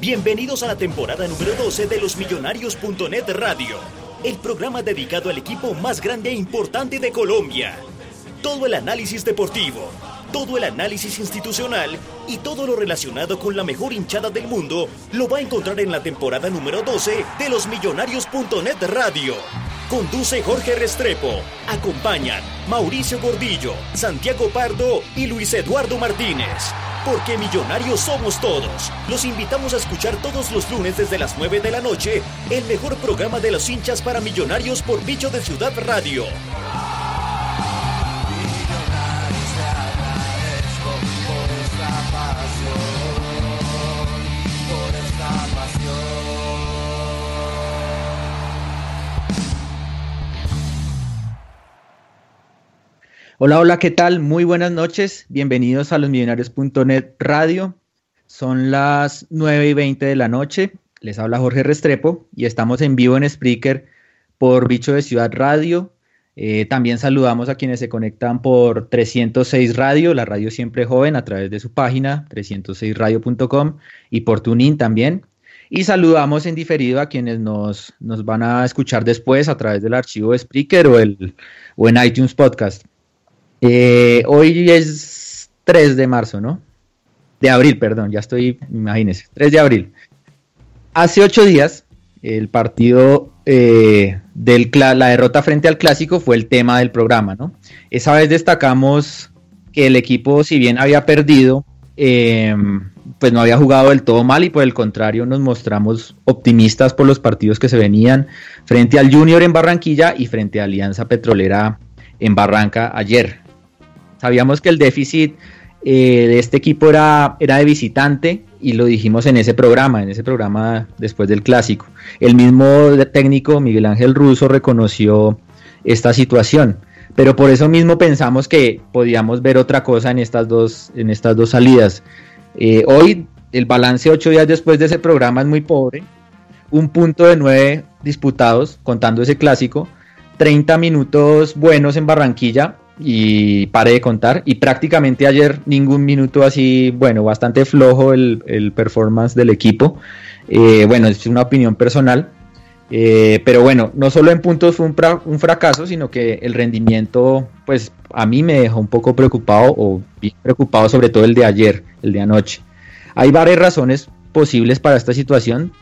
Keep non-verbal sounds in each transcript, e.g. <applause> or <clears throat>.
Bienvenidos a la temporada número 12 de los Millonarios.net Radio, el programa dedicado al equipo más grande e importante de Colombia. Todo el análisis deportivo, todo el análisis institucional y todo lo relacionado con la mejor hinchada del mundo lo va a encontrar en la temporada número 12 de los Millonarios.net Radio. Conduce Jorge Restrepo. Acompañan Mauricio Gordillo, Santiago Pardo y Luis Eduardo Martínez. Porque millonarios somos todos. Los invitamos a escuchar todos los lunes desde las 9 de la noche el mejor programa de los hinchas para millonarios por Bicho de Ciudad Radio. Hola, hola, ¿qué tal? Muy buenas noches. Bienvenidos a los millonarios.net radio. Son las 9 y 20 de la noche. Les habla Jorge Restrepo y estamos en vivo en Spreaker por Bicho de Ciudad Radio. Eh, también saludamos a quienes se conectan por 306 Radio, la radio siempre joven, a través de su página 306radio.com y por TuneIn también. Y saludamos en diferido a quienes nos, nos van a escuchar después a través del archivo de Spreaker o, el, o en iTunes Podcast. Eh, hoy es 3 de marzo, ¿no? De abril, perdón, ya estoy, imagínense, 3 de abril. Hace ocho días, el partido eh, del la derrota frente al clásico fue el tema del programa, ¿no? Esa vez destacamos que el equipo, si bien había perdido, eh, pues no había jugado del todo mal y por el contrario nos mostramos optimistas por los partidos que se venían frente al Junior en Barranquilla y frente a Alianza Petrolera en Barranca ayer. Sabíamos que el déficit eh, de este equipo era, era de visitante y lo dijimos en ese programa, en ese programa después del clásico. El mismo técnico Miguel Ángel Russo reconoció esta situación, pero por eso mismo pensamos que podíamos ver otra cosa en estas dos, en estas dos salidas. Eh, hoy el balance ocho días después de ese programa es muy pobre, un punto de nueve disputados, contando ese clásico, 30 minutos buenos en Barranquilla, y pare de contar. Y prácticamente ayer ningún minuto así, bueno, bastante flojo el, performance del equipo. Eh, bueno, es una opinión personal. Eh, pero bueno, no solo en puntos fue un, un, fracaso, sino que el rendimiento, pues a mí me dejó un poco preocupado, o bien preocupado sobre todo el de ayer, el de anoche. Hay varias razones posibles para esta situación,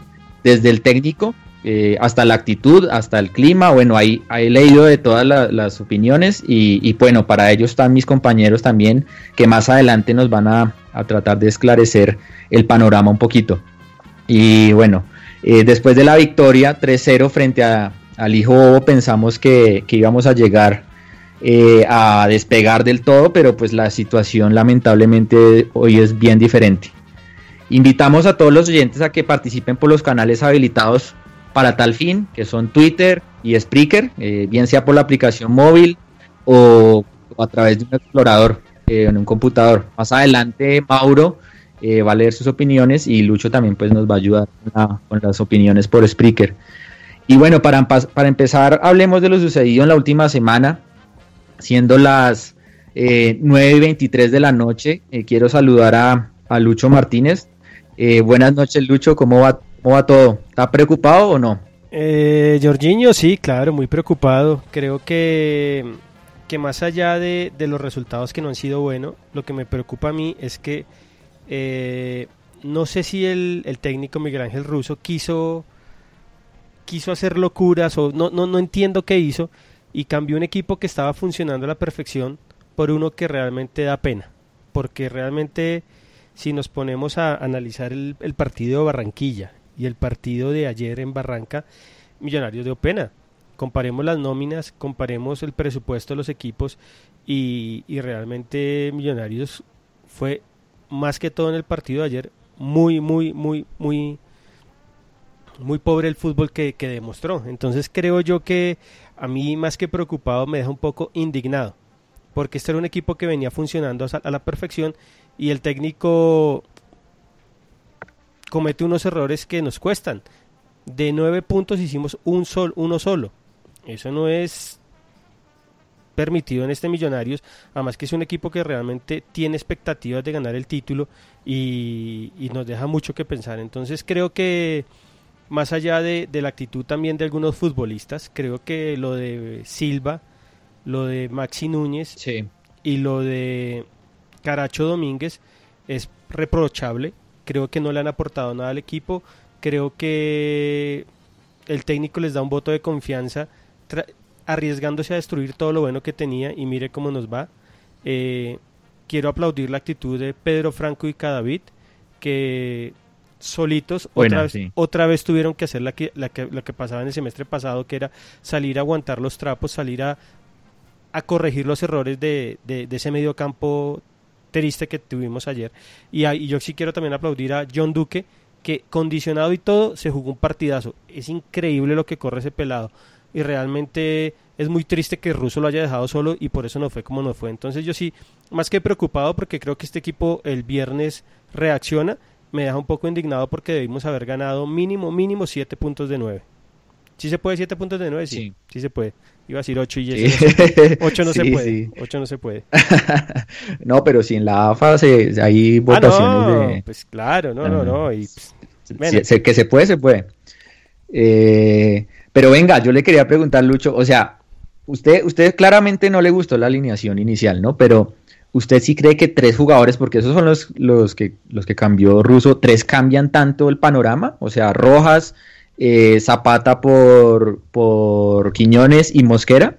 desde el técnico, eh, hasta la actitud, hasta el clima. Bueno, ahí he leído de todas las opiniones y, bueno, para ello están mis compañeros también que más adelante nos van a, tratar de esclarecer el panorama un poquito. Y bueno, eh, después de la victoria 3-0 frente a, al Hijo Bobo pensamos que, íbamos a llegar eh, a despegar del todo, pero pues la situación lamentablemente hoy es bien diferente. Invitamos a todos los oyentes a que participen por los canales habilitados para tal fin, que son Twitter y Spreaker, eh, bien sea por la aplicación móvil o, a través de un explorador eh, en un computador. Más adelante, Mauro eh, va a leer sus opiniones y Lucho también pues, nos va a ayudar con las opiniones por Spreaker. Y bueno, para, para empezar, hablemos de lo sucedido en la última semana, siendo las 9 y 23 de la noche. quiero saludar a, a Lucho Martínez. buenas noches, Lucho, ¿cómo va ¿Cómo va todo? ¿Está preocupado o no? Eh, Jorginho, sí, claro, muy preocupado. Creo que, que más allá de, los resultados que no han sido buenos, lo que me preocupa a mí es que eh, no sé si el, el, técnico Miguel Ángel Russo quiso, quiso hacer locuras o no, no, no entiendo qué hizo y cambió un equipo que estaba funcionando a la perfección por uno que realmente da pena. Porque realmente si nos ponemos a analizar el, el partido de Barranquilla y el partido de ayer en Barranca, Millonarios dio pena. Comparemos las nóminas, comparemos el presupuesto de los equipos y, y realmente Millonarios fue más que todo en el partido de ayer muy, muy, muy, muy, muy pobre el fútbol que, que, demostró. Entonces creo yo que a mí más que preocupado me deja un poco indignado, porque este era un equipo que venía funcionando a, la perfección y el técnico comete unos errores que nos cuestan. De nueve puntos hicimos un sol, uno solo. Eso no es permitido en este Millonarios, además que es un equipo que realmente tiene expectativas de ganar el título y, y nos deja mucho que pensar. Entonces creo que más allá de, de, la actitud también de algunos futbolistas, creo que lo de Silva, lo de Maxi Núñez sí. y lo de Caracho Domínguez es reprochable. Creo que no le han aportado nada al equipo. Creo que el técnico les da un voto de confianza arriesgándose a destruir todo lo bueno que tenía y mire cómo nos va. Eh, quiero aplaudir la actitud de Pedro Franco y Cadavid que solitos otra, vez, sí. otra vez tuvieron que hacer la que, la, que, la que pasaba en el semestre pasado, que era salir a aguantar los trapos, salir a, a corregir los errores de, de, de, ese medio campo triste que tuvimos ayer. Y, yo sí quiero también aplaudir a John Duque, que condicionado y todo, se jugó un partidazo. Es increíble lo que corre ese pelado. Y realmente es muy triste que Russo lo haya dejado solo y por eso no fue como no fue. Entonces yo sí, más que preocupado porque creo que este equipo el viernes reacciona me deja un poco indignado porque debimos haber ganado mínimo, mínimo 7 puntos de 9. ¿Sí se puede 7 puntos de 9? Sí, sí, sí se puede. Iba a decir 8 y sí. 8 <laughs> no sí, se puede. 8 no se puede. <laughs> no, pero si en la AFA se, hay votaciones ah, no, de... Pues claro, no, no, no. Y, pues, se, que se puede, se puede. Eh, pero venga, yo le quería preguntar, Lucho, o sea, usted, usted claramente no le gustó la alineación inicial, ¿no? Pero ¿Usted sí cree que tres jugadores, porque esos son los, los, que, los que cambió Russo, tres cambian tanto el panorama? O sea, Rojas, eh, Zapata por, por Quiñones y Mosquera.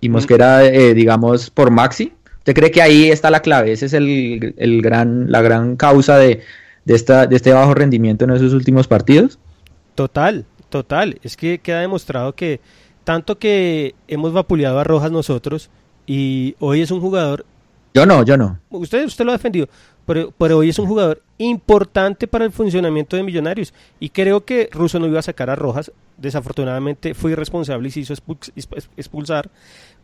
Y Mosquera, eh, digamos, por Maxi. ¿Usted cree que ahí está la clave? Esa es el, el gran, la gran causa de, de, esta, de este bajo rendimiento en esos últimos partidos. Total, total. Es que queda demostrado que tanto que hemos vapuleado a Rojas nosotros y hoy es un jugador yo no, yo no. Usted, usted lo ha defendido, pero, pero hoy es un jugador importante para el funcionamiento de Millonarios. Y creo que Russo no iba a sacar a Rojas. Desafortunadamente fue irresponsable y se hizo expulsar.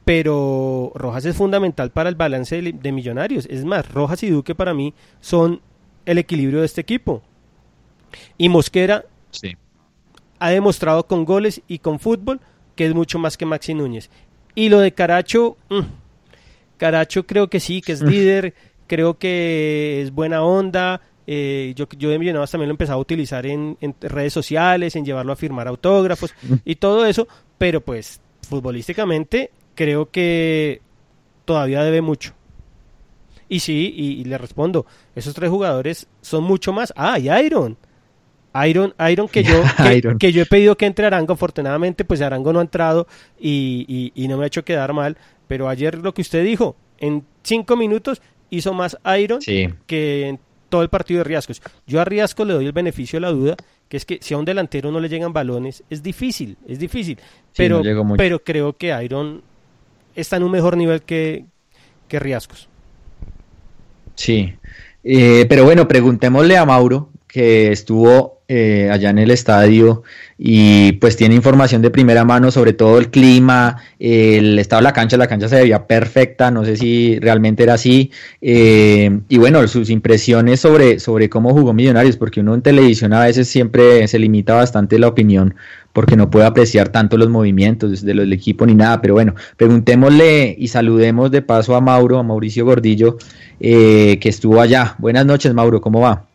Pero Rojas es fundamental para el balance de, de Millonarios. Es más, Rojas y Duque para mí son el equilibrio de este equipo. Y Mosquera sí. ha demostrado con goles y con fútbol que es mucho más que Maxi Núñez. Y lo de Caracho... Mmm, Caracho creo que sí, que es <laughs> líder, creo que es buena onda. Eh, yo, yo de Millonarios también lo he empezado a utilizar en, en, redes sociales, en llevarlo a firmar autógrafos <laughs> y todo eso, pero pues futbolísticamente creo que todavía debe mucho. Y sí, y, y le respondo, esos tres jugadores son mucho más. Ah, y Iron. Iron, Iron que yo <laughs> que, Iron. que, yo he pedido que entre Arango, afortunadamente pues Arango no ha entrado y, y, y, no me ha hecho quedar mal, pero ayer lo que usted dijo, en cinco minutos hizo más Iron sí. que en todo el partido de Riascos. Yo a Riascos le doy el beneficio de la duda, que es que si a un delantero no le llegan balones, es difícil, es difícil, pero, sí, no pero creo que Iron está en un mejor nivel que, que Riascos. Sí, eh, pero bueno, preguntémosle a Mauro, que estuvo eh, allá en el estadio y pues tiene información de primera mano sobre todo el clima, el estado de la cancha, la cancha se veía perfecta, no sé si realmente era así, eh, y bueno, sus impresiones sobre, sobre cómo jugó Millonarios, porque uno en televisión a veces siempre se limita bastante la opinión porque no puede apreciar tanto los movimientos de los del equipo ni nada, pero bueno, preguntémosle y saludemos de paso a Mauro, a Mauricio Gordillo, eh, que estuvo allá. Buenas noches, Mauro, ¿cómo va?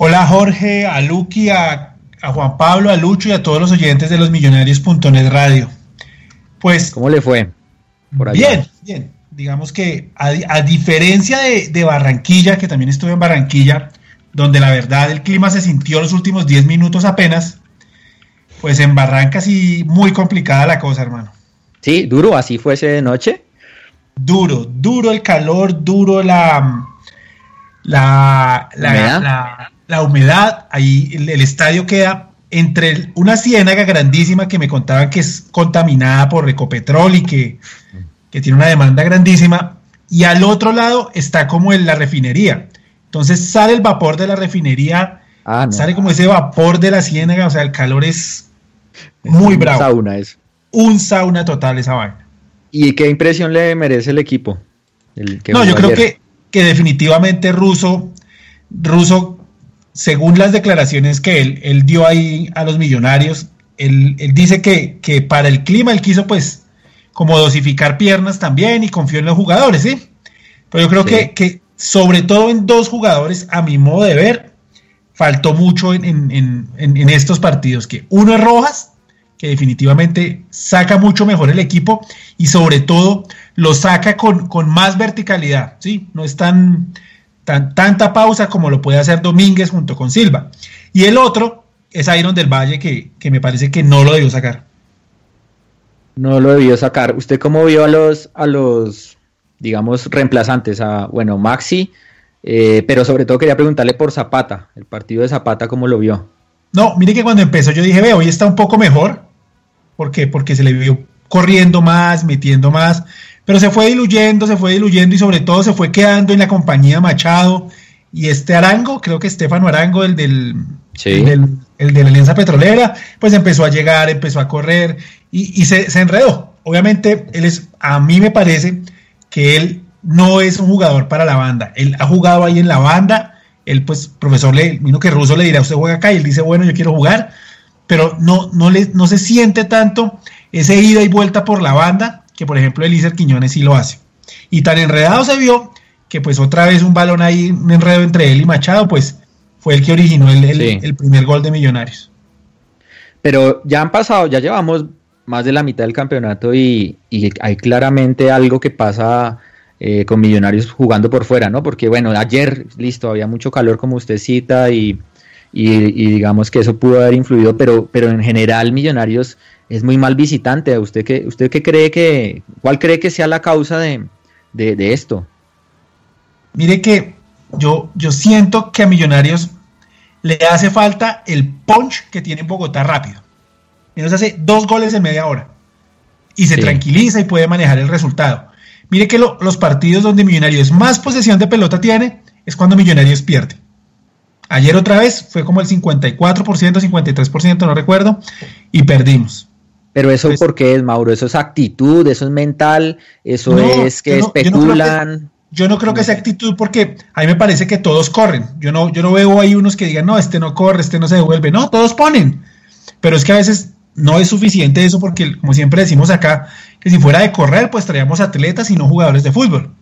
Hola Jorge, a Luqui, a, a, Juan Pablo, a Lucho y a todos los oyentes de los Millonarios.net Radio. Pues. ¿Cómo le fue? Por allá? Bien, bien. Digamos que a, a diferencia de, de, Barranquilla, que también estuve en Barranquilla, donde la verdad el clima se sintió los últimos 10 minutos apenas, pues en Barranca sí muy complicada la cosa, hermano. Sí, duro, así fuese de noche. Duro, duro el calor, duro la, la, la, humedad. Ahí el, estadio queda entre una ciénaga grandísima que me contaban que es contaminada por Recopetrol y que, que tiene una demanda grandísima, y al otro lado está como en la refinería. Entonces sale el vapor de la refinería, ah, sale como ese vapor de la ciénaga, o sea, el calor es muy bravo. Un sauna eso. Un sauna total esa vaina. ¿Y qué impresión le merece el equipo? no, yo creo que, que definitivamente Russo, Russo, según las declaraciones que él, él dio ahí a los millonarios, él, dice que, que, para el clima él quiso pues como dosificar piernas también y confió en los jugadores, ¿sí? Pero yo creo que, que sobre todo en dos jugadores, a mi modo de ver, faltó mucho en, estos partidos, que uno es Rojas, que definitivamente saca mucho mejor el equipo y sobre todo lo saca con, más verticalidad, ¿sí? No es tan, tan, tanta pausa como lo puede hacer Domínguez junto con Silva. Y el otro es Iron del Valle, que, que me parece que no lo debió sacar. No lo debió sacar. ¿Usted cómo vio a los, a los digamos, reemplazantes a, bueno, Maxi, eh, pero sobre todo quería preguntarle por Zapata, el partido de Zapata, ¿cómo lo vio? No, mire que cuando empezó yo dije, ve, hoy está un poco mejor, ¿por qué? Porque se le vio corriendo más, metiendo más, pero se fue diluyendo, se fue diluyendo y sobre todo se fue quedando en la compañía Machado y este Arango, creo que Estefano Arango, el del, el, de la Alianza Petrolera, pues empezó a llegar, empezó a correr y, y se, se enredó. Obviamente, él es, a mí me parece que él no es un jugador para la banda. Él ha jugado ahí en la banda. Él, pues, profesor, le, vino que Russo le dirá, usted juega acá, y él dice, bueno, yo quiero jugar, pero no, no, le, no se siente tanto ese ida y vuelta por la banda, que por ejemplo Elícer Quiñones sí lo hace. Y tan enredado se vio que pues otra vez un balón ahí, un enredo entre él y Machado, pues fue el que originó el, primer gol de Millonarios. Pero ya han pasado, ya llevamos más de la mitad del campeonato y, hay claramente algo que pasa eh, con Millonarios jugando por fuera, ¿no? Porque bueno, ayer, listo, había mucho calor como usted cita y, digamos que eso pudo haber influido, pero, pero en general Millonarios es muy mal visitante. ¿Usted qué, usted qué cree que, cuál cree que sea la causa de, esto? Mire que yo, yo siento que a Millonarios le hace falta el punch que tiene en Bogotá rápido y nos hace dos goles en media hora. Y se tranquiliza y puede manejar el resultado. Mire que los partidos donde Millonarios más posesión de pelota tiene es cuando Millonarios pierde. Ayer otra vez fue como el 54%, 53%, no recuerdo, y perdimos. Pero eso pues, por qué es, Mauro? Eso es actitud, eso es mental, eso es que especulan. Yo no, creo que, sea actitud porque a mí me parece que todos corren. Yo no, yo no veo ahí unos que digan, no, este no corre, este no se devuelve. No, todos ponen. Pero es que a veces no es suficiente eso porque, como siempre decimos acá, que si fuera de correr, pues traíamos atletas y no jugadores de fútbol.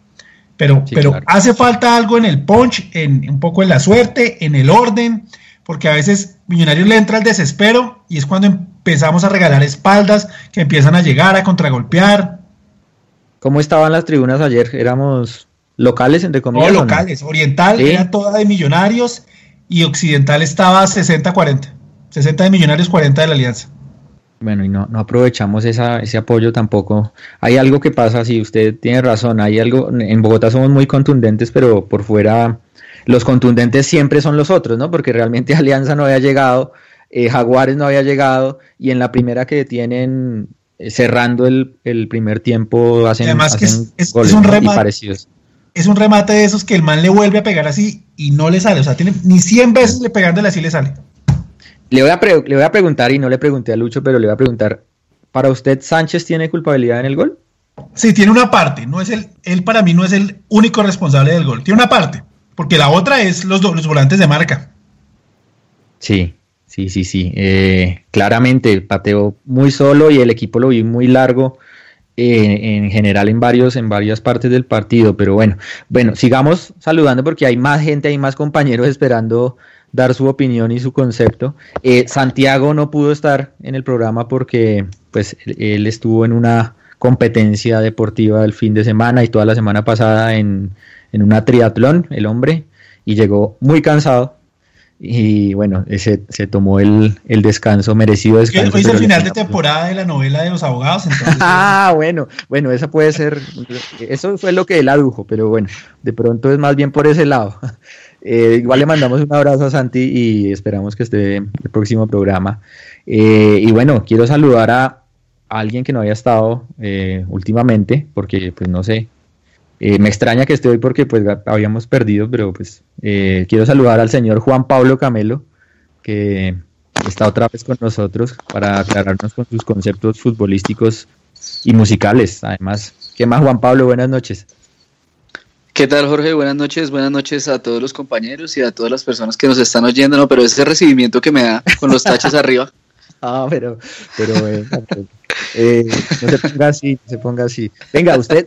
Pero, pero hace falta algo en el punch, en, un poco en la suerte, en el orden, porque a veces Millonarios le entra el desespero y es cuando empezamos a regalar espaldas que empiezan a llegar, a contragolpear. ¿Cómo estaban las tribunas ayer? ¿Éramos locales, entre comillas? No, locales. Oriental era toda de Millonarios y Occidental estaba 60-40. 60 de Millonarios, 40 de la Alianza. Bueno, y no, no aprovechamos esa, ese apoyo tampoco. Hay algo que pasa, si usted tiene razón, hay algo, en Bogotá somos muy contundentes, pero por fuera los contundentes siempre son los otros, ¿no? Porque realmente <laughs> Alianza no había llegado, eh, Jaguares no había llegado, y en la primera que tienen eh, cerrando el, primer tiempo hacen, Además es, un remate, parecidos. Es un remate de esos que el man le vuelve a pegar así y no le sale, o sea, tiene, ni 100 veces le pegándole así le sale. Le voy, a le voy a preguntar, y no le pregunté a Lucho, pero le voy a preguntar, ¿para usted Sánchez tiene culpabilidad en el gol? Sí, tiene una parte, no es el, él para mí no es el único responsable del gol, tiene una parte, porque la otra es los, los volantes de marca. Sí, sí, sí, sí, eh, claramente pateó muy solo y el equipo lo vi muy largo eh, en general en varios, en varias partes del partido, pero bueno, bueno, sigamos saludando porque hay más gente, hay más compañeros esperando dar su opinión y su concepto. Eh, Santiago no pudo estar en el programa porque pues él estuvo en una competencia deportiva el fin de semana y toda la semana pasada en, una triatlón, el hombre, y llegó muy cansado y bueno, ese, se tomó el, el descanso, merecido descanso. Hoy es el final de temporada de la novela de los abogados. <laughs> Entonces, ah, bueno, bueno, esa puede ser, eso fue lo que él adujo, pero bueno, de pronto es más bien por ese lado. <laughs> Eh, igual le mandamos un abrazo a Santi y esperamos que esté en el próximo programa. Eh, y bueno, quiero saludar a alguien que no había estado eh, últimamente, porque pues no sé, eh, me extraña que esté hoy porque pues habíamos perdido, pero pues eh, quiero saludar al señor Juan Pablo Camelo, que está otra vez con nosotros para aclararnos con sus conceptos futbolísticos y musicales. Además, ¿qué más Juan Pablo? Buenas noches. ¿Qué tal Jorge? Buenas noches, buenas noches a todos los compañeros y a todas las personas que nos están oyendo, no, pero ese recibimiento que me da con los taches <laughs> arriba. Ah, pero, pero eh, no se ponga así, no se ponga así. Venga, usted.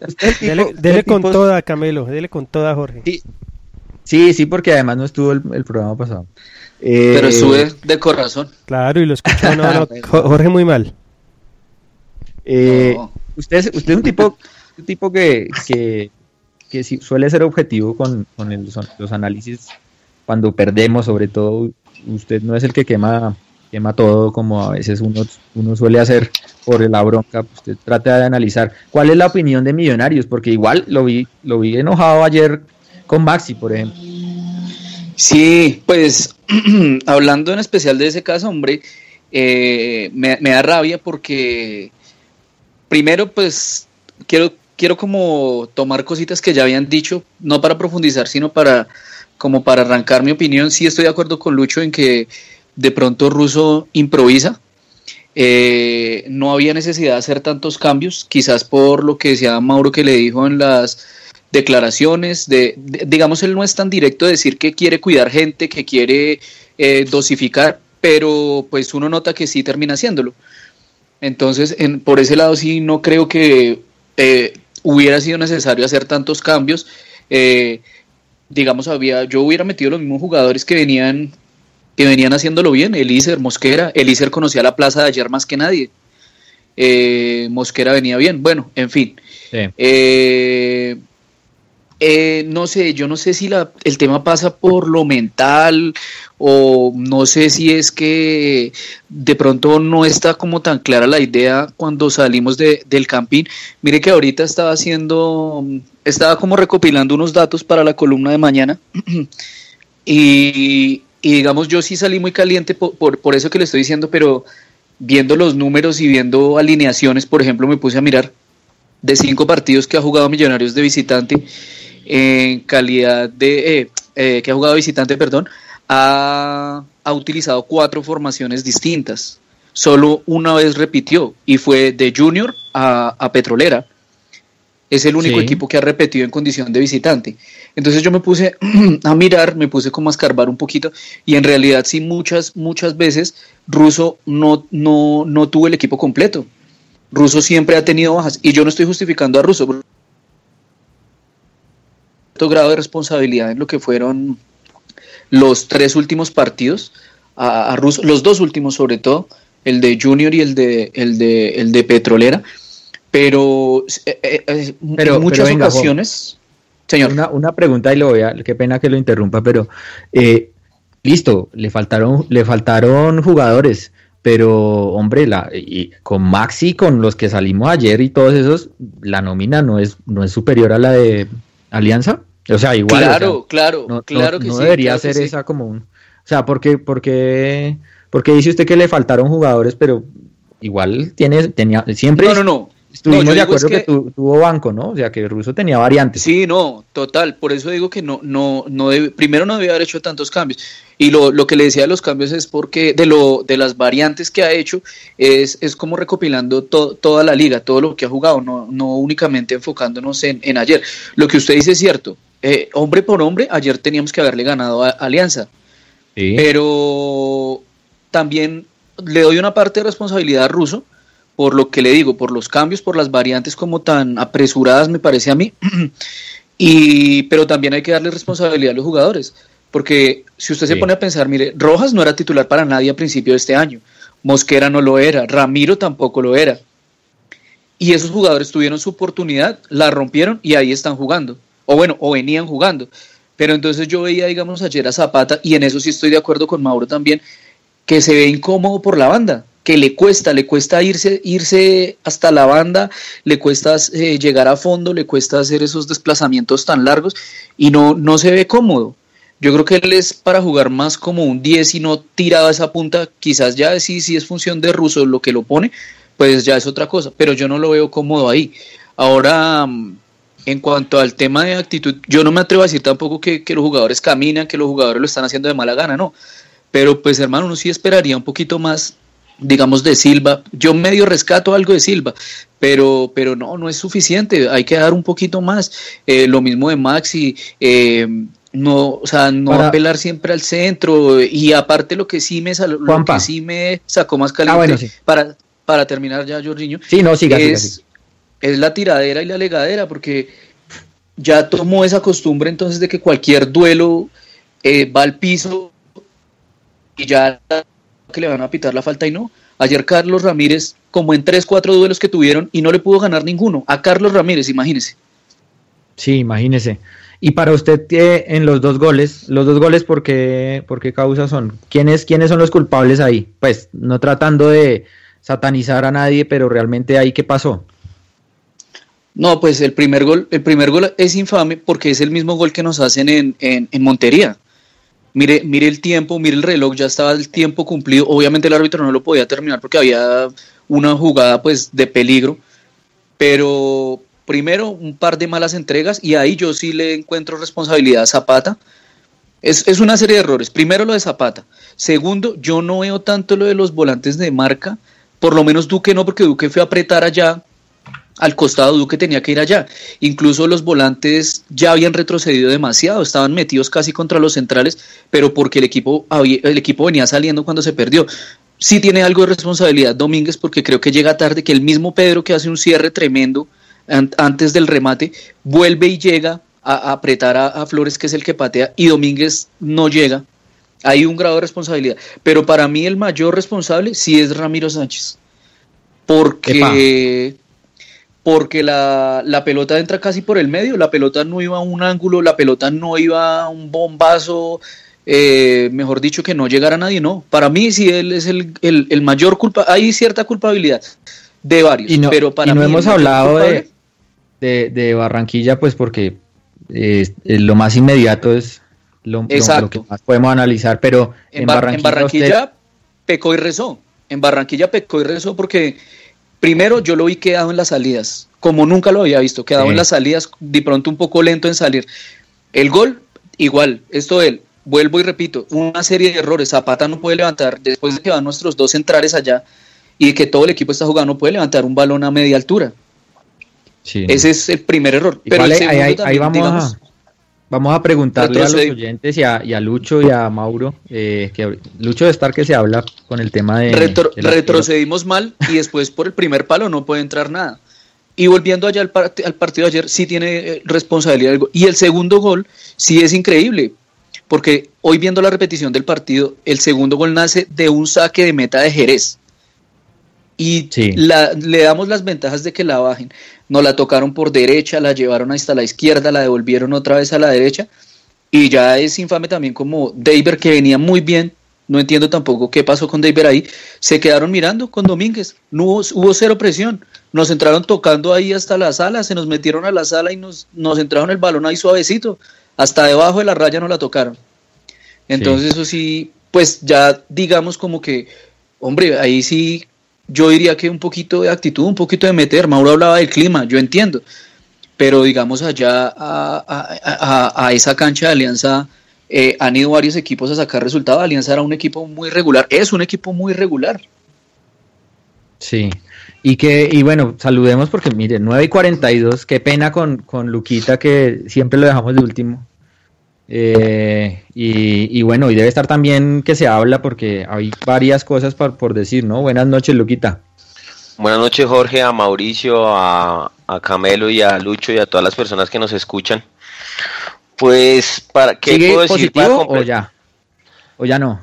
dele, con toda, Camelo, dele con toda, Jorge. Sí, sí, porque además no estuvo el, programa pasado. Eh, Pero sube de corazón. Claro, y lo escuchó, no, <laughs> no, Jorge muy mal. Eh, usted, usted es un tipo, un tipo que, que, que suele ser objetivo con, con los análisis cuando perdemos, sobre todo. Usted no es el que quema quema todo como a veces uno, uno suele hacer por la bronca, pues, usted trata de analizar cuál es la opinión de Millonarios, porque igual lo vi, lo vi enojado ayer con Maxi, por ejemplo. Sí, pues <clears throat> hablando en especial de ese caso, hombre, eh, me, da rabia porque primero pues quiero, quiero como tomar cositas que ya habían dicho, no para profundizar, sino para como para arrancar mi opinión. Sí estoy de acuerdo con Lucho en que de pronto Russo improvisa. Eh, no había necesidad de hacer tantos cambios, quizás por lo que decía Mauro que le dijo en las declaraciones, de, digamos, él no es tan directo de decir que quiere cuidar gente, que quiere eh, dosificar, pero pues uno nota que sí termina haciéndolo. Entonces, en, por ese lado sí no creo que eh, hubiera sido necesario hacer tantos cambios. digamos, había, yo hubiera metido los mismos jugadores que venían que venían haciéndolo bien, Elíser, Mosquera, Elíser conocía la plaza de ayer más que nadie, eh, Mosquera venía bien, bueno, en fin. Eh, eh, no sé, yo no sé si la, el tema pasa por lo mental o no sé si es que de pronto no está como tan clara la idea cuando salimos de, del campín. Mire que ahorita estaba haciendo, estaba como recopilando unos datos para la columna de mañana. <clears throat> Y, y digamos, yo sí salí muy caliente por, por, eso que le estoy diciendo, pero viendo los números y viendo alineaciones, por ejemplo, me puse a mirar de cinco partidos que ha jugado Millonarios de visitante en calidad de eh, eh, que ha jugado visitante, perdón, ha, ha, utilizado cuatro formaciones distintas. Solo una vez repitió y fue de Junior a, a Petrolera. Es el único equipo que ha repetido en condición de visitante. Entonces yo me puse <clears throat> a mirar, me puse como a escarbar un poquito y en realidad sí muchas, muchas veces Russo no, no, no tuvo el equipo completo. Russo siempre ha tenido bajas y yo no estoy justificando a Russo. grado de responsabilidad en lo que fueron los tres últimos partidos a, a Russo, los dos últimos sobre todo, el de Junior y el de, el de, el de Petrolera, pero, eh, eh, eh, en muchas ocasiones... Señor. Una, una pregunta y lo voy a, qué pena que lo interrumpa, pero eh, listo, le faltaron, le faltaron jugadores, pero hombre, la, y con Maxi, con los que salimos ayer y todos esos, la nómina no es, no es superior a la de Alianza. O sea, igual. Claro, claro, no, claro que no sí. debería ser esa como un. O sea, porque, porque, porque dice usted que le faltaron jugadores, pero igual tiene, tenía, siempre. No, no, no. Estuvimos de acuerdo que, tuvo banco, ¿no? O sea, que el ruso tenía variantes. Sí, no, total. Por eso digo que no, no, no primero no debía haber hecho tantos cambios. Y lo, lo, que le decía de los cambios es porque de lo de las variantes que ha hecho es, es como recopilando toda la liga, todo lo que ha jugado, no, no únicamente enfocándonos en, en ayer. Lo que usted dice es cierto. Eh, hombre por hombre, ayer teníamos que haberle ganado a Alianza. Sí. Pero también le doy una parte de responsabilidad a Russo por lo que le digo, por los cambios, por las variantes como tan apresuradas me parece a mí. <clears throat> y, pero también hay que darle responsabilidad a los jugadores, porque si usted se pone a pensar, mire, Rojas no era titular para nadie a principio de este año, Mosquera no lo era, Ramiro tampoco lo era. Y esos jugadores tuvieron su oportunidad, la rompieron y ahí están jugando. O bueno, o venían jugando. Pero entonces yo veía, digamos, ayer a Zapata, y en eso sí estoy de acuerdo con Mauro también, que se ve incómodo por la banda, que le cuesta, le cuesta irse, irse hasta la banda, le cuesta eh, llegar a fondo, le cuesta hacer esos desplazamientos tan largos y no, no se ve cómodo. Yo creo que él es para jugar más como un 10 y no tirado a esa punta, quizás ya sí, sí es función de Russo lo que lo pone, pues ya es otra cosa, pero yo no lo veo cómodo ahí. Ahora, mm, en cuanto al tema de actitud, yo no me atrevo a decir tampoco que, que los jugadores caminan, que los jugadores lo están haciendo de mala gana, no. Pero pues hermano, uno sí esperaría un poquito más digamos, de Silva. Yo medio rescato algo de Silva, pero, pero no, no es suficiente. Hay que dar un poquito más. Eh, lo mismo de Maxi. Eh, no, o sea, no apelar siempre al centro. Y aparte lo que sí me, lo que sí me sacó más caliente ah, para, para terminar ya, Jorginho. Sí, no, es, es la tiradera y la legadera, porque ya tomó esa costumbre entonces de que cualquier duelo eh, va al piso y ya que le van a pitar la falta y no. Ayer Carlos Ramírez, como en 3, 4 duelos que tuvieron y no le pudo ganar ninguno. A Carlos Ramírez, imagínese. Sí, imagínese. Y para usted, eh, en los dos goles, los dos goles, ¿por qué, por qué causa son? ¿Quiénes, ¿Quiénes son los culpables ahí? Pues no tratando de satanizar a nadie, pero realmente ahí, ¿qué pasó? No, pues el primer gol, el primer gol es infame porque es el mismo gol que nos hacen en, en, en Montería. Mire, mire el tiempo, mire el reloj, ya estaba el tiempo cumplido. Obviamente el árbitro no lo podía terminar porque había una jugada pues de peligro. Pero primero un par de malas entregas y ahí yo sí le encuentro responsabilidad a Zapata. Es, es una serie de errores. Primero lo de Zapata. Segundo, yo no veo tanto lo de los volantes de marca. Por lo menos Duque no, porque Duque fue a apretar allá al costado Duque tenía que ir allá. Incluso los volantes ya habían retrocedido demasiado, estaban metidos casi contra los centrales, pero porque el equipo, el equipo venía saliendo cuando se perdió. Sí tiene algo de responsabilidad Domínguez porque creo que llega tarde, que el mismo Pedro que hace un cierre tremendo antes del remate, vuelve y llega a, apretar a, Flores, que es el que patea, y Domínguez no llega. Hay un grado de responsabilidad. Pero para mí el mayor responsable sí es Ramiro Sánchez. Porque porque la, pelota entra casi por el medio, la pelota no iba a un ángulo, la pelota no iba a un bombazo, eh, mejor dicho, que no llegara a nadie, no. Para mí sí él es el, mayor culpa, hay cierta culpabilidad de varios, no, pero para no hemos hablado de, de, Barranquilla, pues porque eh, lo más inmediato es lo, que más podemos analizar, pero en, Barranquilla, pecó y rezó, en Barranquilla pecó y rezó porque Primero, yo lo vi quedado en las salidas, como nunca lo había visto, quedado en las salidas, de pronto un poco lento en salir. El gol, igual, esto él, vuelvo y repito, una serie de errores. Zapata no puede levantar, después de que van nuestros dos centrales allá y de que todo el equipo está jugando, no puede levantar un balón a media altura. Ese es el primer error. Pero ahí, vamos a Vamos a preguntarle a los oyentes y a, Lucho y a Mauro, eh, que Lucho de estar que se habla con el tema de... retrocedimos mal y después por el primer palo no puede entrar nada. Y volviendo allá al, al partido de ayer, sí tiene eh, responsabilidad. Y el segundo gol sí es increíble, porque hoy viendo la repetición del partido, el segundo gol nace de un saque de meta de Jerez. Y le damos las ventajas de que la bajen no la tocaron por derecha, la llevaron hasta la izquierda, la devolvieron otra vez a la derecha. Y ya es infame también como David, que venía muy bien, no entiendo tampoco qué pasó con David ahí, se quedaron mirando con Domínguez, no hubo, cero presión, nos entraron tocando ahí hasta la sala, se nos metieron a la sala y nos, nos entraron el balón ahí suavecito, hasta debajo de la raya nos la tocaron. Entonces eso sí, pues ya digamos como que, hombre, ahí sí yo diría que un poquito de actitud, un poquito de meter. Mauro hablaba del clima, yo entiendo. Pero digamos allá a, esa cancha de Alianza eh, han ido varios equipos a sacar resultados. Alianza era un equipo muy regular, es un equipo muy regular. Sí, y que, y bueno, saludemos porque mire, 9 y 42, qué pena con, con Luquita que siempre lo dejamos de último. Eh, y, bueno, y debe estar también que se habla porque hay varias cosas por, decir, ¿no? Buenas noches, Luquita. Buenas noches, Jorge, a Mauricio, a, Camelo y a Lucho y a todas las personas que nos escuchan. Pues, ¿para qué puedo decir? o ya? ¿O ya no?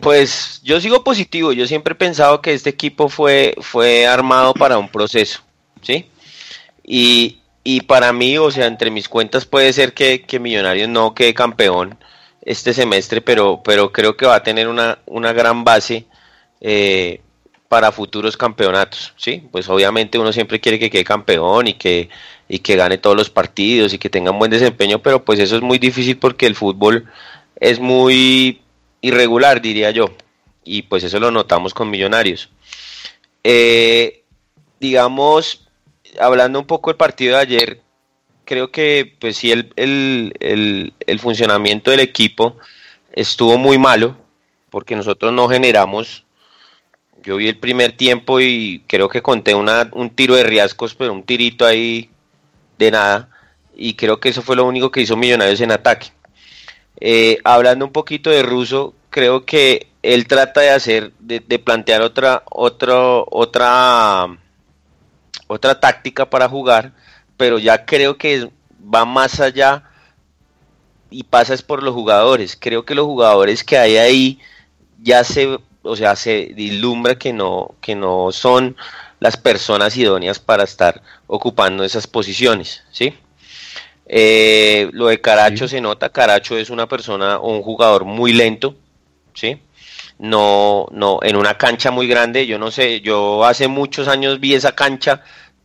Pues yo sigo positivo. Yo siempre he pensado que este equipo fue, fue armado para un proceso, ¿sí? Y, y para mí, o sea, entre mis cuentas puede ser que, que Millonarios no quede campeón este semestre, pero, pero creo que va a tener una, una gran base eh, para futuros campeonatos, ¿sí? Pues obviamente uno siempre quiere que quede campeón y que, y que gane todos los partidos y que tenga un buen desempeño, pero pues eso es muy difícil porque el fútbol es muy irregular, diría yo, y pues eso lo notamos con Millonarios. Eh, digamos, hablando un poco del partido de ayer, creo que pues sí el, el, funcionamiento del equipo estuvo muy malo, porque nosotros no generamos. Yo vi el primer tiempo y creo que conté una, un tiro de riascos, pero un tirito ahí de nada. Y creo que eso fue lo único que hizo Millonarios en ataque. Eh, hablando un poquito de Russo, creo que él trata de hacer, de, de plantear otra, otra, otra otra táctica para jugar, pero ya creo que va más allá y pasa es por los jugadores. Creo que los jugadores que hay ahí ya se, o sea, se dilumbra que no, que no son las personas idóneas para estar ocupando esas posiciones, ¿sí? Eh, lo de Caracho se nota, Caracho es una persona o un jugador muy lento, ¿sí? No, no, en una cancha muy grande, yo no sé, yo hace muchos años vi esa cancha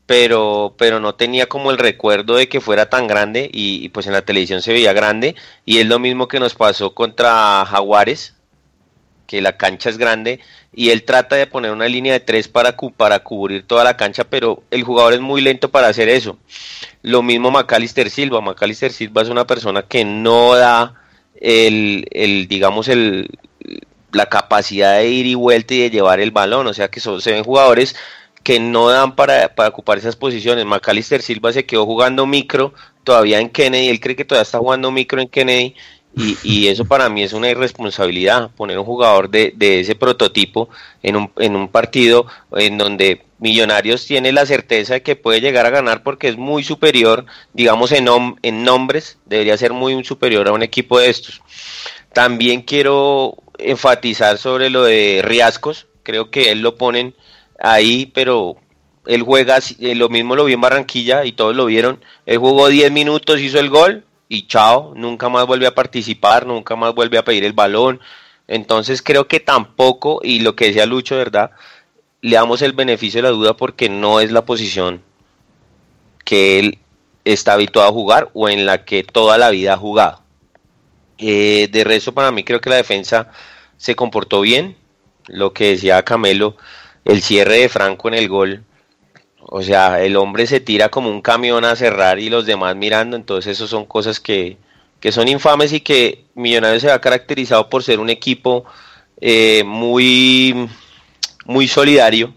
pero, pero no tenía como el recuerdo de que fuera tan grande y, pues en la televisión se veía grande y es lo mismo que nos pasó contra Jaguares, que la cancha es grande y él trata de poner una línea de tres para, para cubrir toda la cancha, pero el jugador es muy lento para hacer eso. Lo mismo Macalister Silva, Macalister Silva es una persona que no da el, el digamos, el, la capacidad de ir y vuelta y de llevar el balón, o sea que son, se ven jugadores que no dan para, ocupar esas posiciones. Macalister Silva se quedó jugando micro todavía en Kennedy, él cree que todavía está jugando micro en Kennedy y, eso para mí es una irresponsabilidad, poner un jugador de, ese prototipo en un, en un partido en donde Millonarios tiene la certeza de que puede llegar a ganar porque es muy superior, digamos en, en nombres, debería ser muy superior a un equipo de estos. También quiero enfatizar sobre lo de Riascos, creo que él lo ponen ahí, pero él juega, eh, lo mismo lo vi en Barranquilla y todos lo vieron, él jugó 10 minutos, hizo el gol y chao, nunca más vuelve a participar, nunca más vuelve a pedir el balón. Entonces creo que tampoco, y lo que decía Lucho, ¿verdad? Le damos el beneficio de la duda porque no es la posición que él está habituado a jugar o en la que toda la vida ha jugado. Eh, de resto, para mí creo que la defensa se comportó bien. Lo que decía Camelo, el cierre de Franco en el gol. O sea, el hombre se tira como un camión a cerrar y los demás mirando. Entonces, eso son cosas que, que son infames y que Millonarios se ha caracterizado por ser un equipo eh, muy, muy solidario.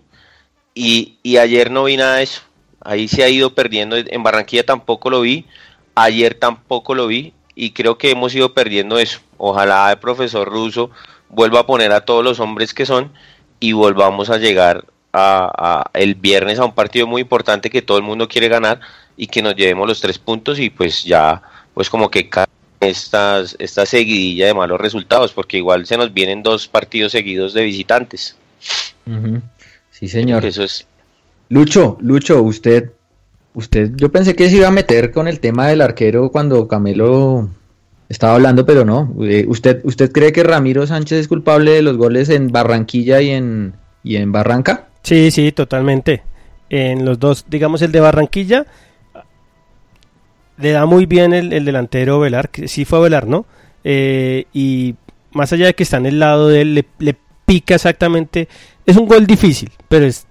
Y, y ayer no vi nada de eso. Ahí se ha ido perdiendo. En Barranquilla tampoco lo vi. Ayer tampoco lo vi. Y creo que hemos ido perdiendo eso. Ojalá el profesor Russo vuelva a poner a todos los hombres que son y volvamos a llegar a, el viernes a un partido muy importante que todo el mundo quiere ganar y que nos llevemos los tres puntos y pues ya pues como que estas, esta seguidilla de malos resultados porque igual se nos vienen dos partidos seguidos de visitantes. Sí, señor. Eso es. Lucho, Lucho, usted, usted, yo pensé que se iba a meter con el tema del arquero cuando Camelo estaba hablando, pero no. Eh, ¿Usted, ¿Usted cree que Ramiro Sánchez es culpable de los goles en Barranquilla y en, y en Barranca? Sí, sí, totalmente. En los dos, digamos el de Barranquilla, le da muy bien el, delantero Velar, que sí fue Velar, ¿no? Eh, y más allá de que está en el lado de él, le, pica exactamente. Es un gol difícil, pero es,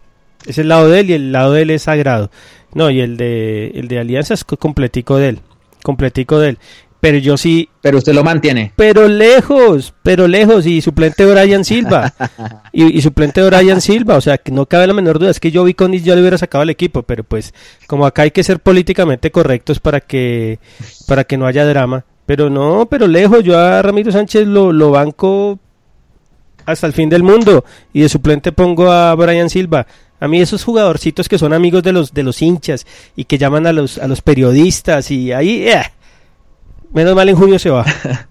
es el lado de él y el lado de él es sagrado. No, y el de, el de Alianza es completico de él. Completico de él. Pero yo sí. Pero usted lo mantiene. Pero lejos, pero lejos. Y suplente Brian Silva. <laughs> y, suplente de Brian Silva. O sea, que no cabe la menor duda. Es que yo vi con yo le hubiera sacado al equipo. Pero pues, como acá hay que ser políticamente correctos para que, para que no haya drama. Pero no, pero lejos. Yo a Ramiro Sánchez lo, lo banco hasta el fin del mundo. Y de suplente pongo a Brian Silva. A mí esos jugadorcitos que son amigos de los, de los hinchas y que llaman a los, a los periodistas y ahí, eh, Menos mal en junio se va. <laughs>